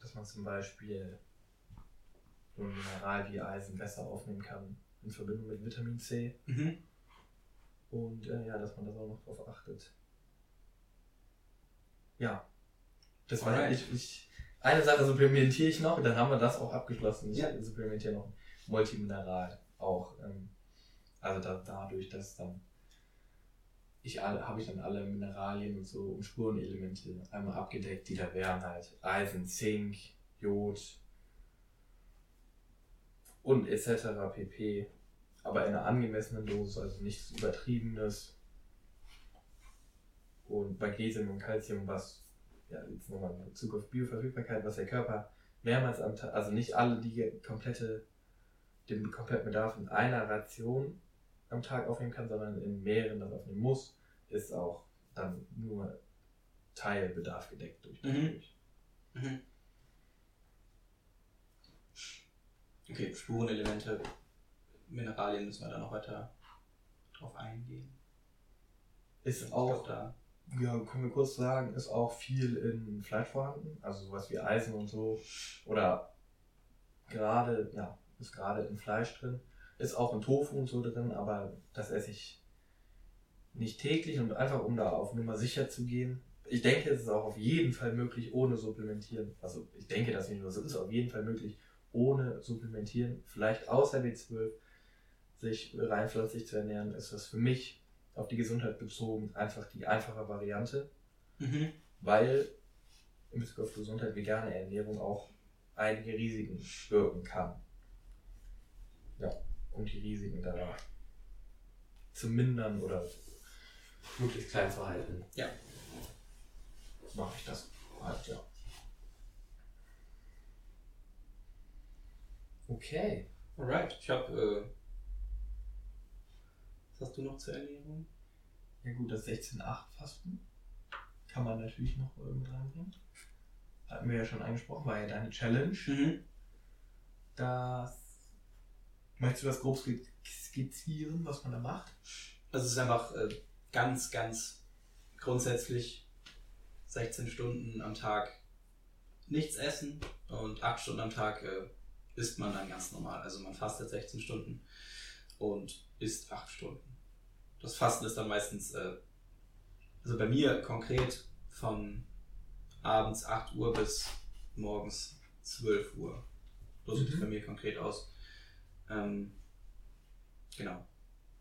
Dass man zum Beispiel so ein Mineral wie Eisen besser aufnehmen kann in Verbindung mit Vitamin C Mhm. und äh, ja, dass man das auch noch drauf achtet. Ja, das war ich, ich. Eine Sache supplementiere ich noch, dann haben wir das auch abgeschlossen. Ich Ja. supplementiere noch Multimineral auch. Ähm, also da, dadurch, dass dann ich habe ich dann alle Mineralien und so und Spurenelemente einmal abgedeckt, die da wären halt Eisen, Zink, Jod und etc. pp. Aber in einer angemessenen Dosis, also nichts Übertriebenes. Und Magnesium und Calcium, was, ja, jetzt nochmal in Bezug auf Bioverfügbarkeit, was der Körper mehrmals am Tag, also nicht alle die komplette, den kompletten Bedarf in einer Ration am Tag aufnehmen kann, sondern in mehreren das aufnehmen muss, ist auch dann nur Teilbedarf gedeckt durch. Mhm. dadurch. Mhm. Okay, Spurenelemente, Mineralien müssen wir da noch weiter drauf eingehen. Ist Ich auch, da. ja, können wir kurz sagen, ist auch viel in Fleisch vorhanden. Also sowas wie Eisen und so. Oder gerade, ja, ist gerade in Fleisch drin. Ist auch in Tofu und so drin, aber das esse ich nicht täglich und einfach um da auf Nummer sicher zu gehen. Ich denke, es ist auch auf jeden Fall möglich, ohne supplementieren. Also ich denke das nicht nur, es ist auf jeden Fall möglich, ohne supplementieren, vielleicht außer B12, sich rein pflanzlich zu ernähren, ist das für mich auf die Gesundheit bezogen einfach die einfache Variante, Mhm. weil in Bezug auf Gesundheit vegane Ernährung auch einige Risiken birgen kann. Ja, um die Risiken da zu mindern oder möglichst klein zu halten. Ja. Mache ich das halt, ja. Okay. Alright, ich habe. Äh, was hast du noch zur Ernährung? Ja gut, das 16-8-Fasten kann man natürlich noch äh, mit reinbringen. Hatten wir ja schon angesprochen, war ja deine Challenge. Mhm. Das. Möchtest du das grob sk- skizzieren, was man da macht? Also es ist einfach äh, ganz, ganz grundsätzlich 16 Stunden am Tag nichts essen und 8 Stunden am Tag äh, isst man dann ganz normal. Also man fastet 16 Stunden und isst 8 Stunden. Das Fasten ist dann meistens, äh, also bei mir konkret von abends 8 Uhr bis morgens 12 Uhr. So sieht es Mhm. bei mir konkret aus. Ähm, genau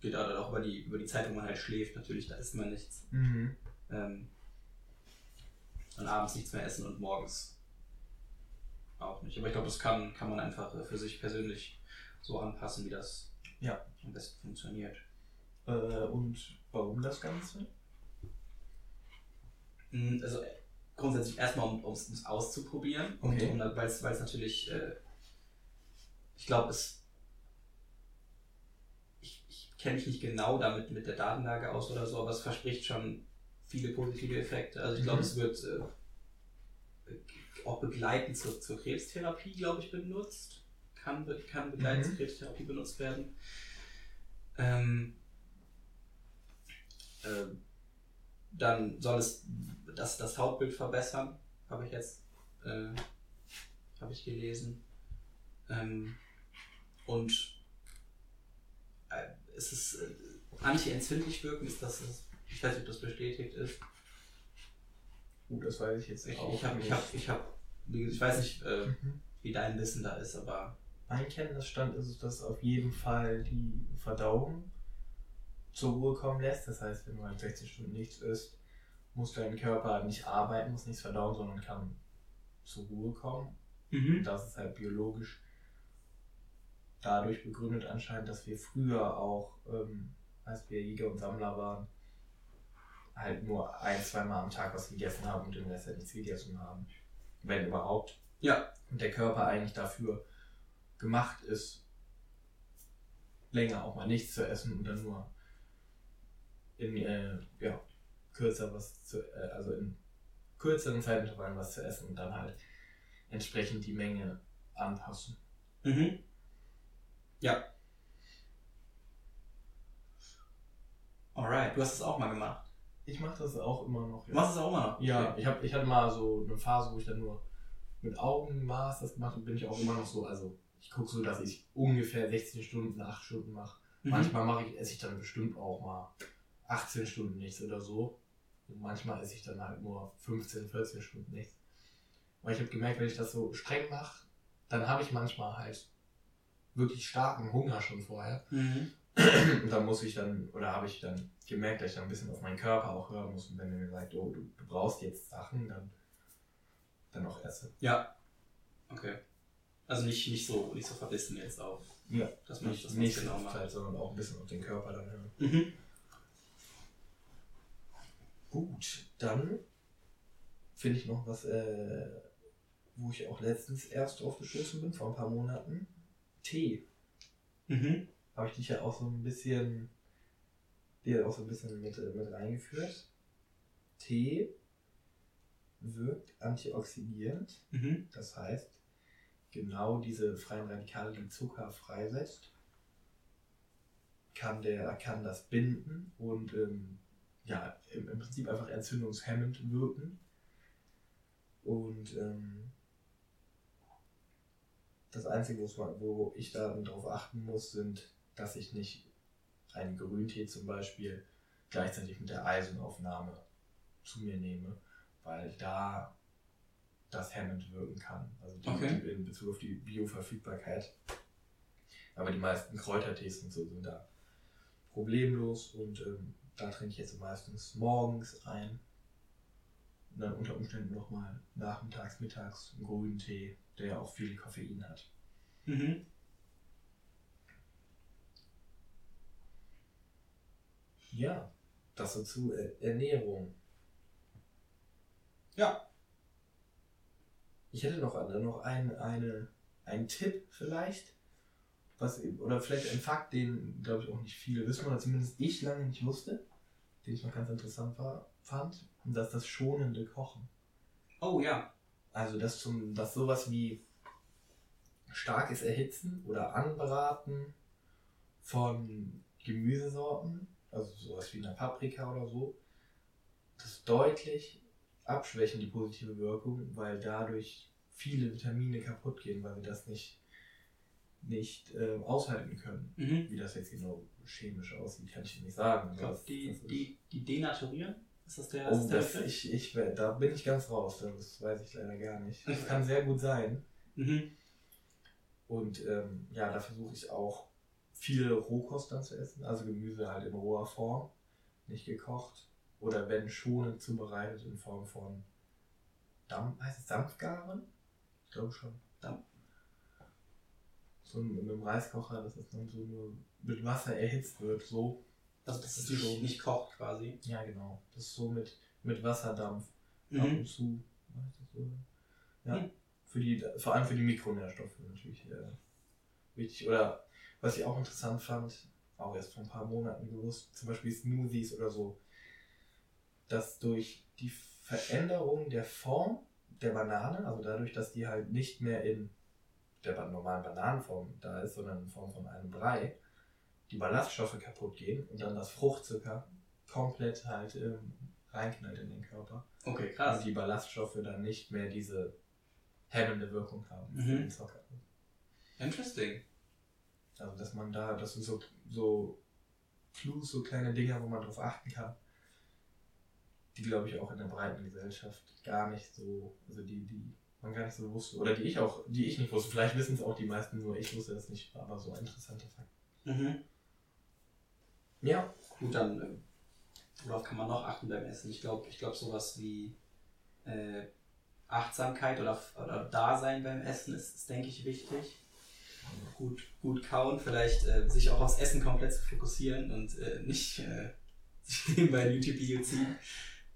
geht halt auch über die, über die Zeit, wo man halt schläft, natürlich, da isst man nichts. Mhm. Ähm, und abends nichts mehr essen und morgens auch nicht. Aber ich glaube, das kann, kann man einfach äh, für sich persönlich so anpassen, wie das Ja. am besten funktioniert. Äh, und warum das Ganze? Mm, Also äh, grundsätzlich erstmal, um es auszuprobieren. Okay. Und um, weil es natürlich, äh, ich glaube, es. Ich kenne mich nicht genau damit mit der Datenlage aus oder so, aber es verspricht schon viele positive Effekte. Also ich glaube, Mhm. es wird äh, auch begleitend zur, zur Krebstherapie, glaube ich, benutzt. Kann, kann begleitend Mhm. zur Krebstherapie benutzt werden. Ähm, ähm, dann soll es das, das Hautbild verbessern, habe ich jetzt äh, habe ich gelesen. Ähm, und äh, es ist äh, anti-entzündlich wirken, ist das, ich weiß nicht, ob das bestätigt ist. Gut, das weiß ich jetzt Ich, auch ich ich nicht. habe, ich habe, ich weiß nicht, äh, Mhm. wie dein Wissen da ist, aber Mein Kenntnisstand ist es, dass auf jeden Fall die Verdauung zur Ruhe kommen lässt. Das heißt, wenn du halt 16 Stunden nichts isst, muss dein Körper nicht arbeiten, muss nichts verdauen, sondern kann zur Ruhe kommen. Und das ist halt biologisch dadurch begründet anscheinend, dass wir früher auch, ähm, als wir Jäger und Sammler waren, halt nur ein, zweimal am Tag was gegessen haben und den Rest halt nichts gegessen haben. Wenn überhaupt. Ja. Und der Körper eigentlich dafür gemacht ist, länger auch mal nichts zu essen und dann nur in äh, ja, kürzer was zu, äh, also in kürzeren Zeitintervallen was zu essen und dann halt entsprechend die Menge anpassen. Mhm. Ja. Alright, du hast es auch mal gemacht. Ich mache das auch immer noch. Du machst es auch immer noch? Ja, ich, hab, ich hatte mal so eine Phase, wo ich dann nur mit Augenmaß das gemacht habe, bin ich auch immer noch so. Also ich gucke so, dass ich ungefähr 16 Stunden, 8 Stunden mache. Mhm. Manchmal mache ich, esse ich dann bestimmt auch mal 18 Stunden nichts oder so. Und manchmal esse ich dann halt nur 15, 14 Stunden nichts. Weil ich habe gemerkt, wenn ich das so streng mache, dann habe ich manchmal halt wirklich starken Hunger schon vorher. Mhm. Und da muss ich dann, oder habe ich dann gemerkt, dass ich dann ein bisschen auf meinen Körper auch hören muss. Und wenn er mir sagt, oh, du, du brauchst jetzt Sachen, dann, dann auch esse. Ja. Okay. Also nicht, nicht so nicht so verbissen jetzt auf, Ja. dass man Nicht, das nicht genau macht. Sondern auch ein bisschen auf den Körper dann hören. Mhm. Gut, dann finde ich noch was, äh, wo ich auch letztens erst drauf gestoßen bin, vor ein paar Monaten. Tee. Mhm. Habe ich dich ja auch so ein bisschen, dir auch so ein bisschen mit, mit reingeführt. Tee wirkt antioxidierend. Mhm. Das heißt, genau diese freien Radikale, die Zucker freisetzt, kann der kann das binden und ähm, ja, im, im Prinzip einfach entzündungshemmend wirken. Und ähm, das Einzige, wo ich da darauf achten muss, sind, dass ich nicht einen Grüntee zum Beispiel gleichzeitig mit der Eisenaufnahme zu mir nehme, weil da das hemmend wirken kann. Also die, Okay. in Bezug auf die Bioverfügbarkeit. Aber die meisten Kräutertees und so sind da problemlos und ähm, da trinke ich jetzt meistens morgens ein. Und dann unter Umständen nochmal nachmittags, mittags einen grünen Tee, der ja auch viel Koffein hat. Mhm. Ja, das so zu äh, Ernährung. Ja. Ich hätte noch, eine, noch ein, eine, einen Tipp vielleicht. Was, oder vielleicht ein Fakt, den, glaube ich, auch nicht viele wissen, oder zumindest ich lange nicht wusste, den ich noch ganz interessant war, fand. Und das ist das schonende Kochen. Oh ja. Also das zum, das sowas wie starkes Erhitzen oder Anbraten von Gemüsesorten, also sowas wie eine Paprika oder so, das deutlich abschwächen die positive Wirkung, weil dadurch viele Vitamine kaputt gehen, weil wir das nicht, nicht äh, aushalten können. Mhm. Wie das jetzt genau chemisch aussieht, kann ich nicht sagen. Ich aber glaube, das- die, das die, die denaturieren? Ist das der, der das, ich, ich, da bin ich ganz raus, das weiß ich leider gar nicht. Das kann sehr gut sein. Mhm. Und ähm, ja, da versuche ich auch viel Rohkost dann zu essen, also Gemüse halt in roher Form, nicht gekocht. Oder wenn schonend zubereitet in Form von Dampf, heißt es Dampfgaren? Ich glaube schon. Dampf. So mit einem Reiskocher, dass es dann so nur mit Wasser erhitzt wird, so. Also, dass es Das ist nicht, kocht quasi. Ja, genau. Das ist so mit, mit Wasserdampf ab Mhm. und zu. So. Ja. Mhm. Für die, vor allem für die Mikronährstoffe natürlich äh, wichtig. Oder was ich auch interessant fand, auch erst vor ein paar Monaten gewusst, zum Beispiel Smoothies oder so, dass durch die Veränderung der Form der Banane, also dadurch, dass die halt nicht mehr in der normalen Bananenform da ist, sondern in Form von einem Brei, die Ballaststoffe kaputt gehen und dann das Fruchtzucker komplett halt ähm, reinknallt in den Körper. Okay, Und krass. die Ballaststoffe dann nicht mehr diese hemmende Wirkung haben Mhm. den Zucker. Interesting. Also dass man da, das sind so, so Clues, so kleine Dinger, wo man drauf achten kann, die glaube ich auch in der breiten Gesellschaft gar nicht so, also die, die man gar nicht so wusste, oder die ich auch, die ich nicht wusste, vielleicht wissen es auch die meisten, nur ich wusste das nicht, aber so interessante Fakten. Mhm. Ja, Gut, dann, äh, worauf kann man noch achten beim Essen? Ich glaube, ich glaub, sowas wie äh, Achtsamkeit oder, oder Dasein beim Essen ist, ist denke ich, wichtig. Gut, gut kauen, vielleicht äh, sich auch aufs Essen komplett zu fokussieren und äh, nicht äh, [laughs] sich nebenbei ein YouTube-Video ziehen.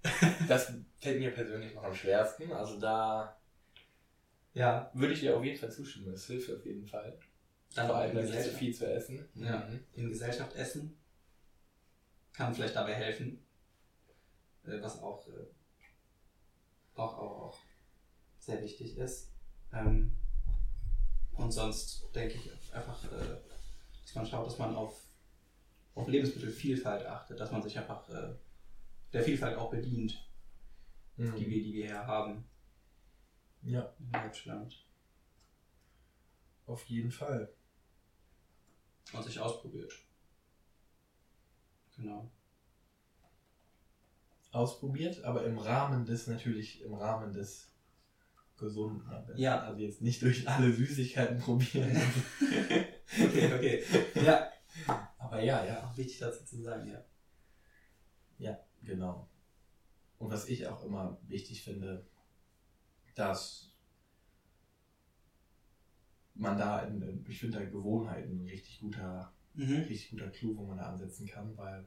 [laughs] das fällt mir persönlich noch am schwersten, also da Ja, würde ich dir auf jeden Fall zustimmen, das hilft auf jeden Fall. dann Vor allem dann nicht zu viel zu essen. Ja. Mhm. in Gesellschaft essen. Kann vielleicht dabei helfen. Äh, was auch, äh, auch, auch, auch sehr wichtig ist. Ähm, und sonst denke ich einfach, äh, dass man schaut, dass man auf, auf Lebensmittelvielfalt achtet, dass man sich einfach der Vielfalt auch bedient, Mhm. die, wir, die wir hier haben Ja, in Deutschland. auf jeden Fall. Und sich ausprobiert. Genau. Ausprobiert, aber im Rahmen des, natürlich im Rahmen des Gesunden. Ja. Also jetzt nicht durch alle Süßigkeiten probieren. [laughs] Okay, okay. Ja, aber ja, ja. auch wichtig dazu zu sagen, ja. Ja, genau. Und was ich auch immer wichtig finde, dass man da, in, ich finde da Gewohnheiten ein richtig guter, Mhm. richtig guter Clou, wo man da ansetzen kann, weil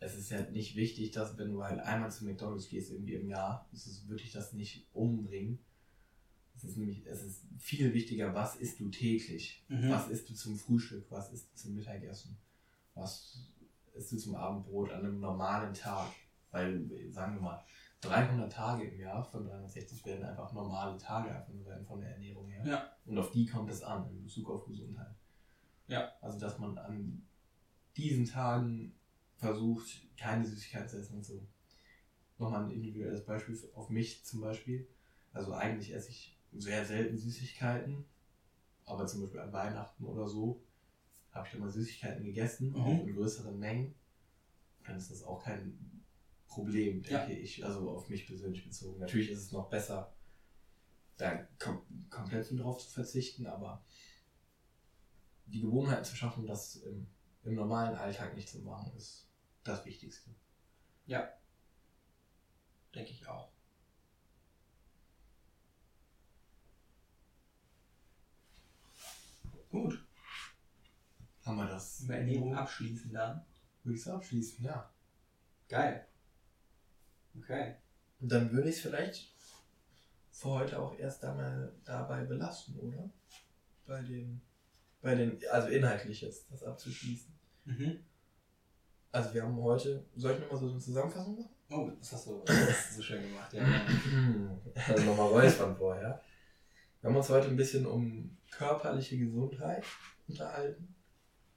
es ist ja nicht wichtig, dass wenn du halt einmal zu McDonalds gehst irgendwie im Jahr, ist es wirklich das nicht umbringen. Es ist nämlich, es ist viel wichtiger, was isst du täglich? Mhm. Was isst du zum Frühstück? Was isst du zum Mittagessen? Was isst du zum Abendbrot an einem normalen Tag? Weil, sagen wir mal, 300 Tage im Jahr von 360 werden einfach normale Tage einfach nur werden von der Ernährung her. Ja. Und auf die kommt es an in Bezug auf Gesundheit. Ja. Also, dass man an diesen Tagen versucht, keine Süßigkeiten zu essen und so. Nochmal ein individuelles Beispiel auf mich zum Beispiel. Also eigentlich esse ich sehr selten Süßigkeiten, aber zum Beispiel an Weihnachten oder so habe ich dann mal Süßigkeiten gegessen, Mhm. auch in größeren Mengen. Dann ist das auch kein Problem, Ja. denke ich, also auf mich persönlich bezogen. Natürlich ist es noch besser, da kom komplett drauf zu verzichten, aber die Gewohnheit zu schaffen, das im, im normalen Alltag nicht zu machen, ist das Wichtigste. Denke ich auch. Gut. Haben wir das? Über Ernährung abschließen dann. Würde ich es abschließen, ja. Geil. Okay. Und dann würde ich es vielleicht für heute auch erst einmal dabei belassen, oder? Bei den, bei den, also inhaltlich jetzt, das abzuschließen. Mhm. Also wir haben heute, soll ich nochmal so eine Zusammenfassung machen? Oh, das hast du, das hast du so schön gemacht. Ja. [laughs] Also nochmal räuspern vorher. Wir haben uns heute ein bisschen um körperliche Gesundheit unterhalten.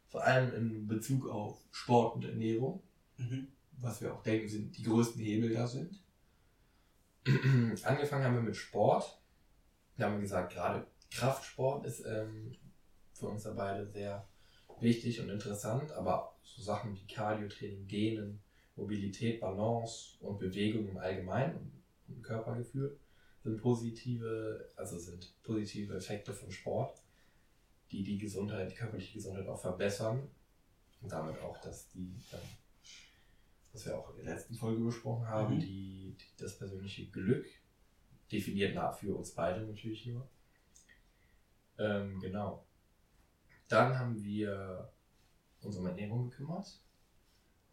Vor allem in Bezug auf Sport und Ernährung. Mhm. was wir auch denken, sind die größten Hebel da sind. [clears throat] Angefangen haben wir mit Sport. Wir haben gesagt, gerade Kraftsport ist ähm, für uns da beide sehr wichtig und interessant, aber so Sachen wie Cardio-Training, Dehnen, Mobilität, Balance und Bewegung im Allgemeinen und, und Körpergefühl sind positive, also sind positive Effekte von Sport, die die Gesundheit, die körperliche Gesundheit auch verbessern und damit auch, dass die ähm, was wir auch in der letzten Folge besprochen haben, Mhm. die, die, das persönliche Glück, definiert nach für uns beide natürlich nur. Ähm, genau. Dann haben wir uns um Ernährung gekümmert.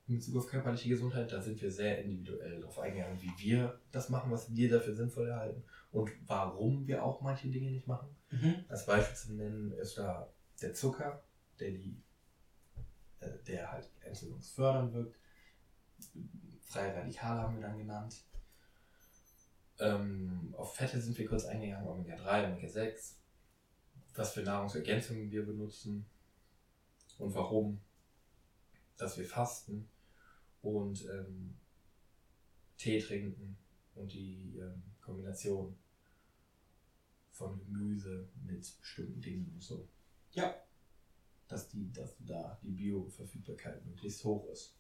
In Bezug auf körperliche Gesundheit, da sind wir sehr individuell darauf eingegangen, wie wir das machen, was wir dafür sinnvoll erhalten und warum wir auch manche Dinge nicht machen. Mhm. Als Beispiel zu nennen ist da der Zucker, der die, äh, der halt entzündungsfördernd wirkt. Freie Radikale haben wir dann genannt. Ähm, auf Fette sind wir kurz eingegangen, Omega-3, Omega-6. Was für Nahrungsergänzungen wir benutzen und warum. Dass wir fasten und ähm, Tee trinken und die ähm, Kombination von Gemüse mit bestimmten Dingen und so. Ja. Dass, die, dass da die Bioverfügbarkeit möglichst hoch ist.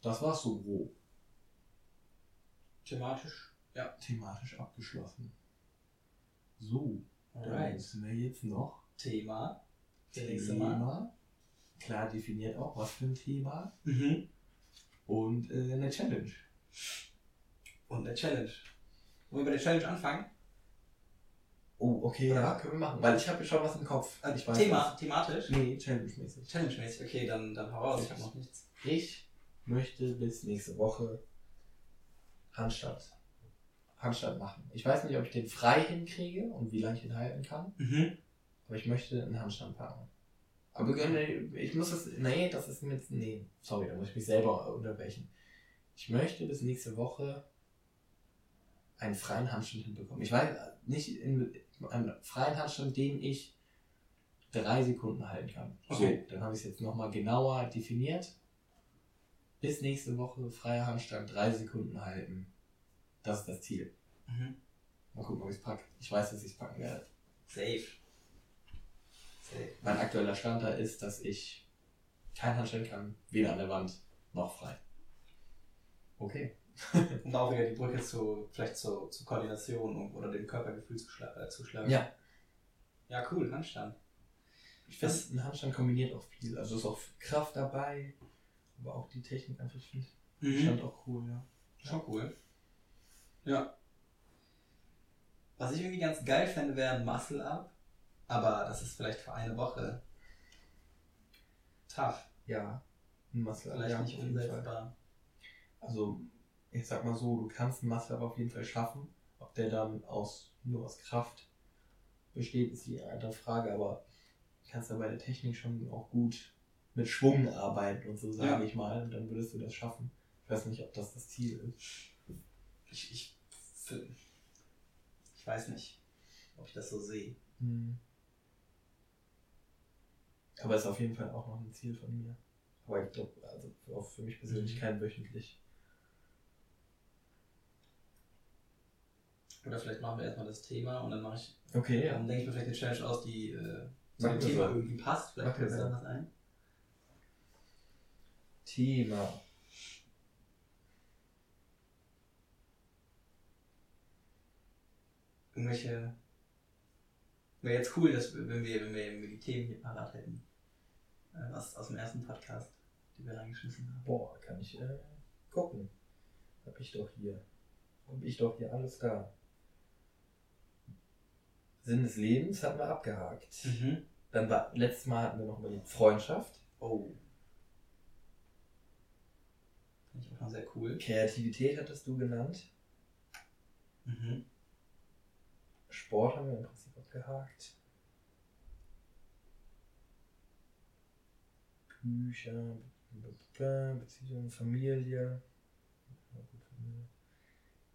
Das war's so grob. Thematisch. Ja. Thematisch abgeschlossen. So, Alright. müssen wir jetzt noch Thema. Nächste Mal. Thema. Klar definiert auch, was für ein Thema. Mhm. Und äh, eine Challenge. Und eine Challenge. Wollen wir bei der Challenge anfangen? Oh, okay, ja, was? können wir machen. Weil ich habe schon was im Kopf. Äh, ich weiß Thema, thematisch? was. Nee, challenge-mäßig. Challenge-mäßig. Okay, dann, dann hau raus. Ich habe noch nichts. Ich möchte bis nächste Woche Handstand. Handstand machen. Ich weiß nicht, ob ich den frei hinkriege und wie lange ich ihn halten kann, Mhm. aber ich möchte einen Handstand packen. Aber ich muss es. Nee, das ist mit. Nee, sorry, da muss ich mich selber unterbrechen. Ich möchte bis nächste Woche einen freien Handstand hinbekommen. Ich weiß nicht, in, einen freien Handstand, den ich drei Sekunden halten kann. Okay. So, dann habe ich es jetzt nochmal genauer definiert. Bis nächste Woche freier Handstand, drei Sekunden halten. Das ist das Ziel. Mhm. Mal gucken, ob ich es packe. Ich weiß, dass ich es packen werde. Safe. Safe. Mein aktueller Stand da ist, dass ich kein Handstand kann, weder an der Wand noch frei. Okay. Und [laughs] auch wieder die Brücke zu, vielleicht zur, zur Koordination und- oder dem Körpergefühl zu, schla äh, zu schlagen. Ja, Ja, cool, Handstand. ich finde, ein Handstand kombiniert auch viel. Also ist auch Kraft dabei, aber auch die Technik einfach finde ich Mhm. Stand auch cool, ja. Schon cool. Ja. Was ich irgendwie ganz geil fände, wäre ein Muscle-Up. Aber das ist vielleicht für eine Woche tough. Ja. Ein Muscle Vielleicht ja, nicht umsetzbar. Also, ich sag mal so, du kannst einen Muscle auf jeden Fall schaffen. Ob der dann aus, nur aus Kraft besteht, ist die andere Frage, aber du kannst da bei der Technik schon auch gut mit Schwung arbeiten und so, sage Ja. ich mal. Und dann würdest du das schaffen. Ich weiß nicht, ob das das Ziel ist. Ich, ich, ich weiß nicht, ob ich das so sehe. Hm. Aber ist auf jeden Fall auch noch ein Ziel von mir. Aber ich glaube, also auch für mich persönlich Mhm. kein wöchentlich. Oder vielleicht machen wir erstmal das Thema und dann mache ich, Okay, dann denke ich mir vielleicht eine Challenge aus, die äh, zu dem Thema irgendwie passt. Vielleicht fällt mir so. da was ein. Thema. Irgendwelche. Wäre jetzt cool, dass wenn wir, wenn wir, die Themen hier parat hätten. Äh, was aus dem ersten Podcast, die wir reingeschmissen haben. Boah, kann ich äh, gucken. Hab ich doch hier. Hab ich doch hier alles da. Sinn des Lebens hatten wir abgehakt. Mhm. Dann war, letztes Mal hatten wir noch mal die Freundschaft. Oh. Finde ich auch schon sehr cool. Kreativität hattest du genannt. Mhm. Sport haben wir im Prinzip abgehakt. Bücher, Beziehungen, Familie,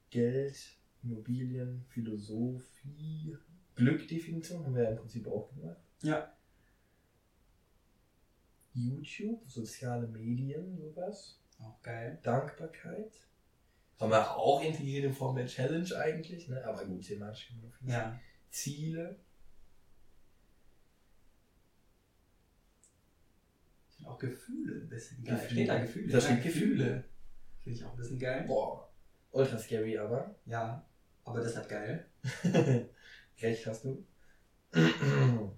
Geld, Immobilien, Philosophie, Glückdefinition haben wir ja im Prinzip auch gemacht. Ja. YouTube, soziale Medien, sowas. Auch geil. Dankbarkeit. Haben wir auch integriert in Form der Challenge eigentlich, ne? aber gut, thematisch. Ja. Ziele. Ich auch Gefühle ein bisschen geil. Gefühle. Steht da Gefühle? Da Ja, steht Gefühle. Finde ich auch ein bisschen geil. Boah, ultra scary aber. Ja. Aber deshalb geil. [laughs] Recht hast du. [clears throat]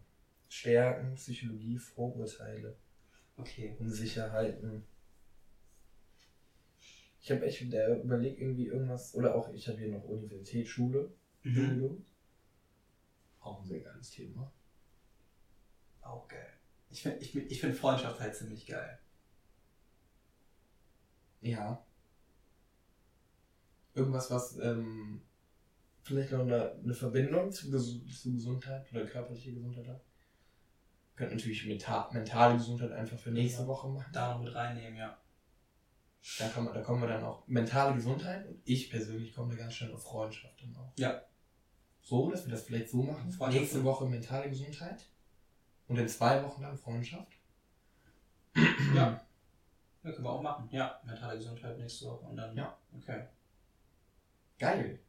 Stärken, Psychologie, Vorurteile, Okay. Unsicherheiten. Ich habe echt der überlegt irgendwie irgendwas, oder auch ich habe hier noch Universität, Schule, Mhm. Bildung. Auch ein sehr geiles Thema. Auch geil. Ich finde ich, ich find Freundschaft halt ziemlich geil. Ja. Irgendwas, was ähm, vielleicht noch eine, eine Verbindung zu, zu Gesundheit oder körperliche Gesundheit hat. Könnte natürlich menta mentale Gesundheit einfach für nächste Ja. Woche machen. Da noch mit reinnehmen, ja. Da, kann man, da kommen wir dann auch mentale Gesundheit und ich persönlich komme da ganz schnell auf Freundschaft dann auch. Ja. So, dass wir das vielleicht so machen. Nächste Woche mentale Gesundheit und in zwei Wochen dann Freundschaft. Ja. Ja, können wir auch machen. Ja, mentale Gesundheit nächste Woche und dann. Ja. Okay. Geil.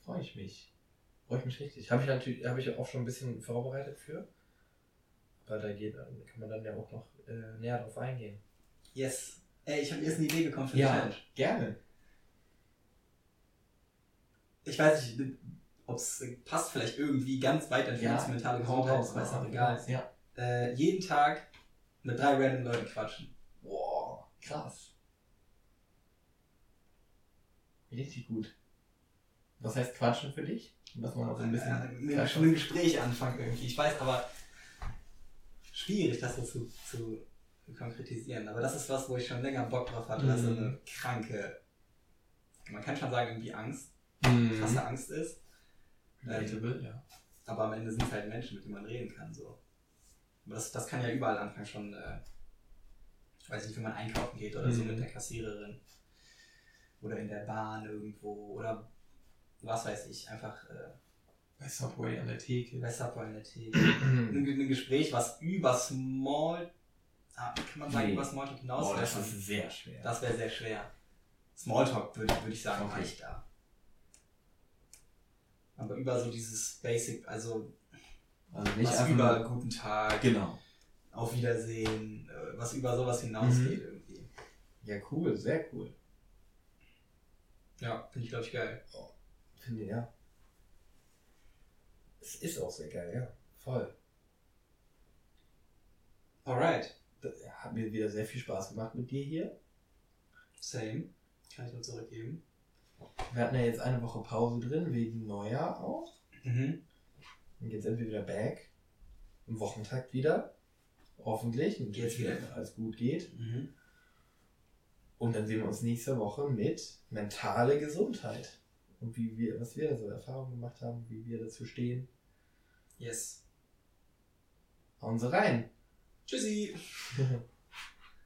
Freue ich mich. Freue ich mich richtig. Habe ich natürlich, habe ich auch schon ein bisschen vorbereitet für. Aber da geht, kann man dann ja auch noch äh, näher drauf eingehen. Yes. Ey, ich habe jetzt eine Idee bekommen für Ja. die Challenge. Gerne. Ich weiß nicht, ob es passt vielleicht irgendwie ganz weit entfernt Ja. zu mentale Gesundheit, ist, aber ist hau auch raus. egal. Ja. Äh, jeden Tag mit drei random Leuten quatschen. Boah, krass. Richtig gut. Was heißt Quatschen für dich? Dass man mal so ein Äh, bisschen. mit schon ein Gespräch anfangen irgendwie. Ich weiß aber, schwierig das so zu, zu konkretisieren. Aber das ist was, wo ich schon länger Bock drauf hatte, dass so Mhm. eine kranke, man kann schon sagen, irgendwie Angst, Mhm. krasse Angst ist. Relatable, ja. Aber am Ende sind es halt Menschen, mit denen man reden kann. So. Aber das, das kann ja überall anfangen, schon, äh, ich weiß nicht, wenn man einkaufen geht oder so Mhm. mit der Kassiererin. Oder in der Bahn irgendwo. Oder was weiß ich, einfach äh, Bei Subway an der Theke. bei Subway in der Tee. [clears throat] ein, ein Gespräch, was über Small. Ah, kann man sagen, Nee. über Smalltalk hinaus Boah, das ist sehr schwer. Das wäre sehr schwer. Smalltalk würde würd ich sagen, Okay. reicht da. Aber über so dieses Basic, also also nicht was über nur- guten Tag, Genau. auf Wiedersehen, äh, was über sowas hinausgeht Mhm. irgendwie. Ja, cool, sehr cool. Ja, finde ich glaube ich geil. Finde ich, ja. Es ist auch sehr geil, ja. Voll. Alright. Hat mir wieder sehr viel Spaß gemacht mit dir hier. Same. Kann ich nur zurückgeben. Wir hatten ja jetzt eine Woche Pause drin, wegen Neujahr auch. Mhm. Und jetzt sind wir wieder back. Im Wochentakt wieder. Hoffentlich. Und Geht's wieder. wenn alles gut geht. Mhm. Und dann sehen wir uns nächste Woche mit mentale Gesundheit. Und wie wir, was wir da so Erfahrungen gemacht haben, wie wir dazu stehen. Yes. Hauen Sie rein. Tschüssi. [laughs]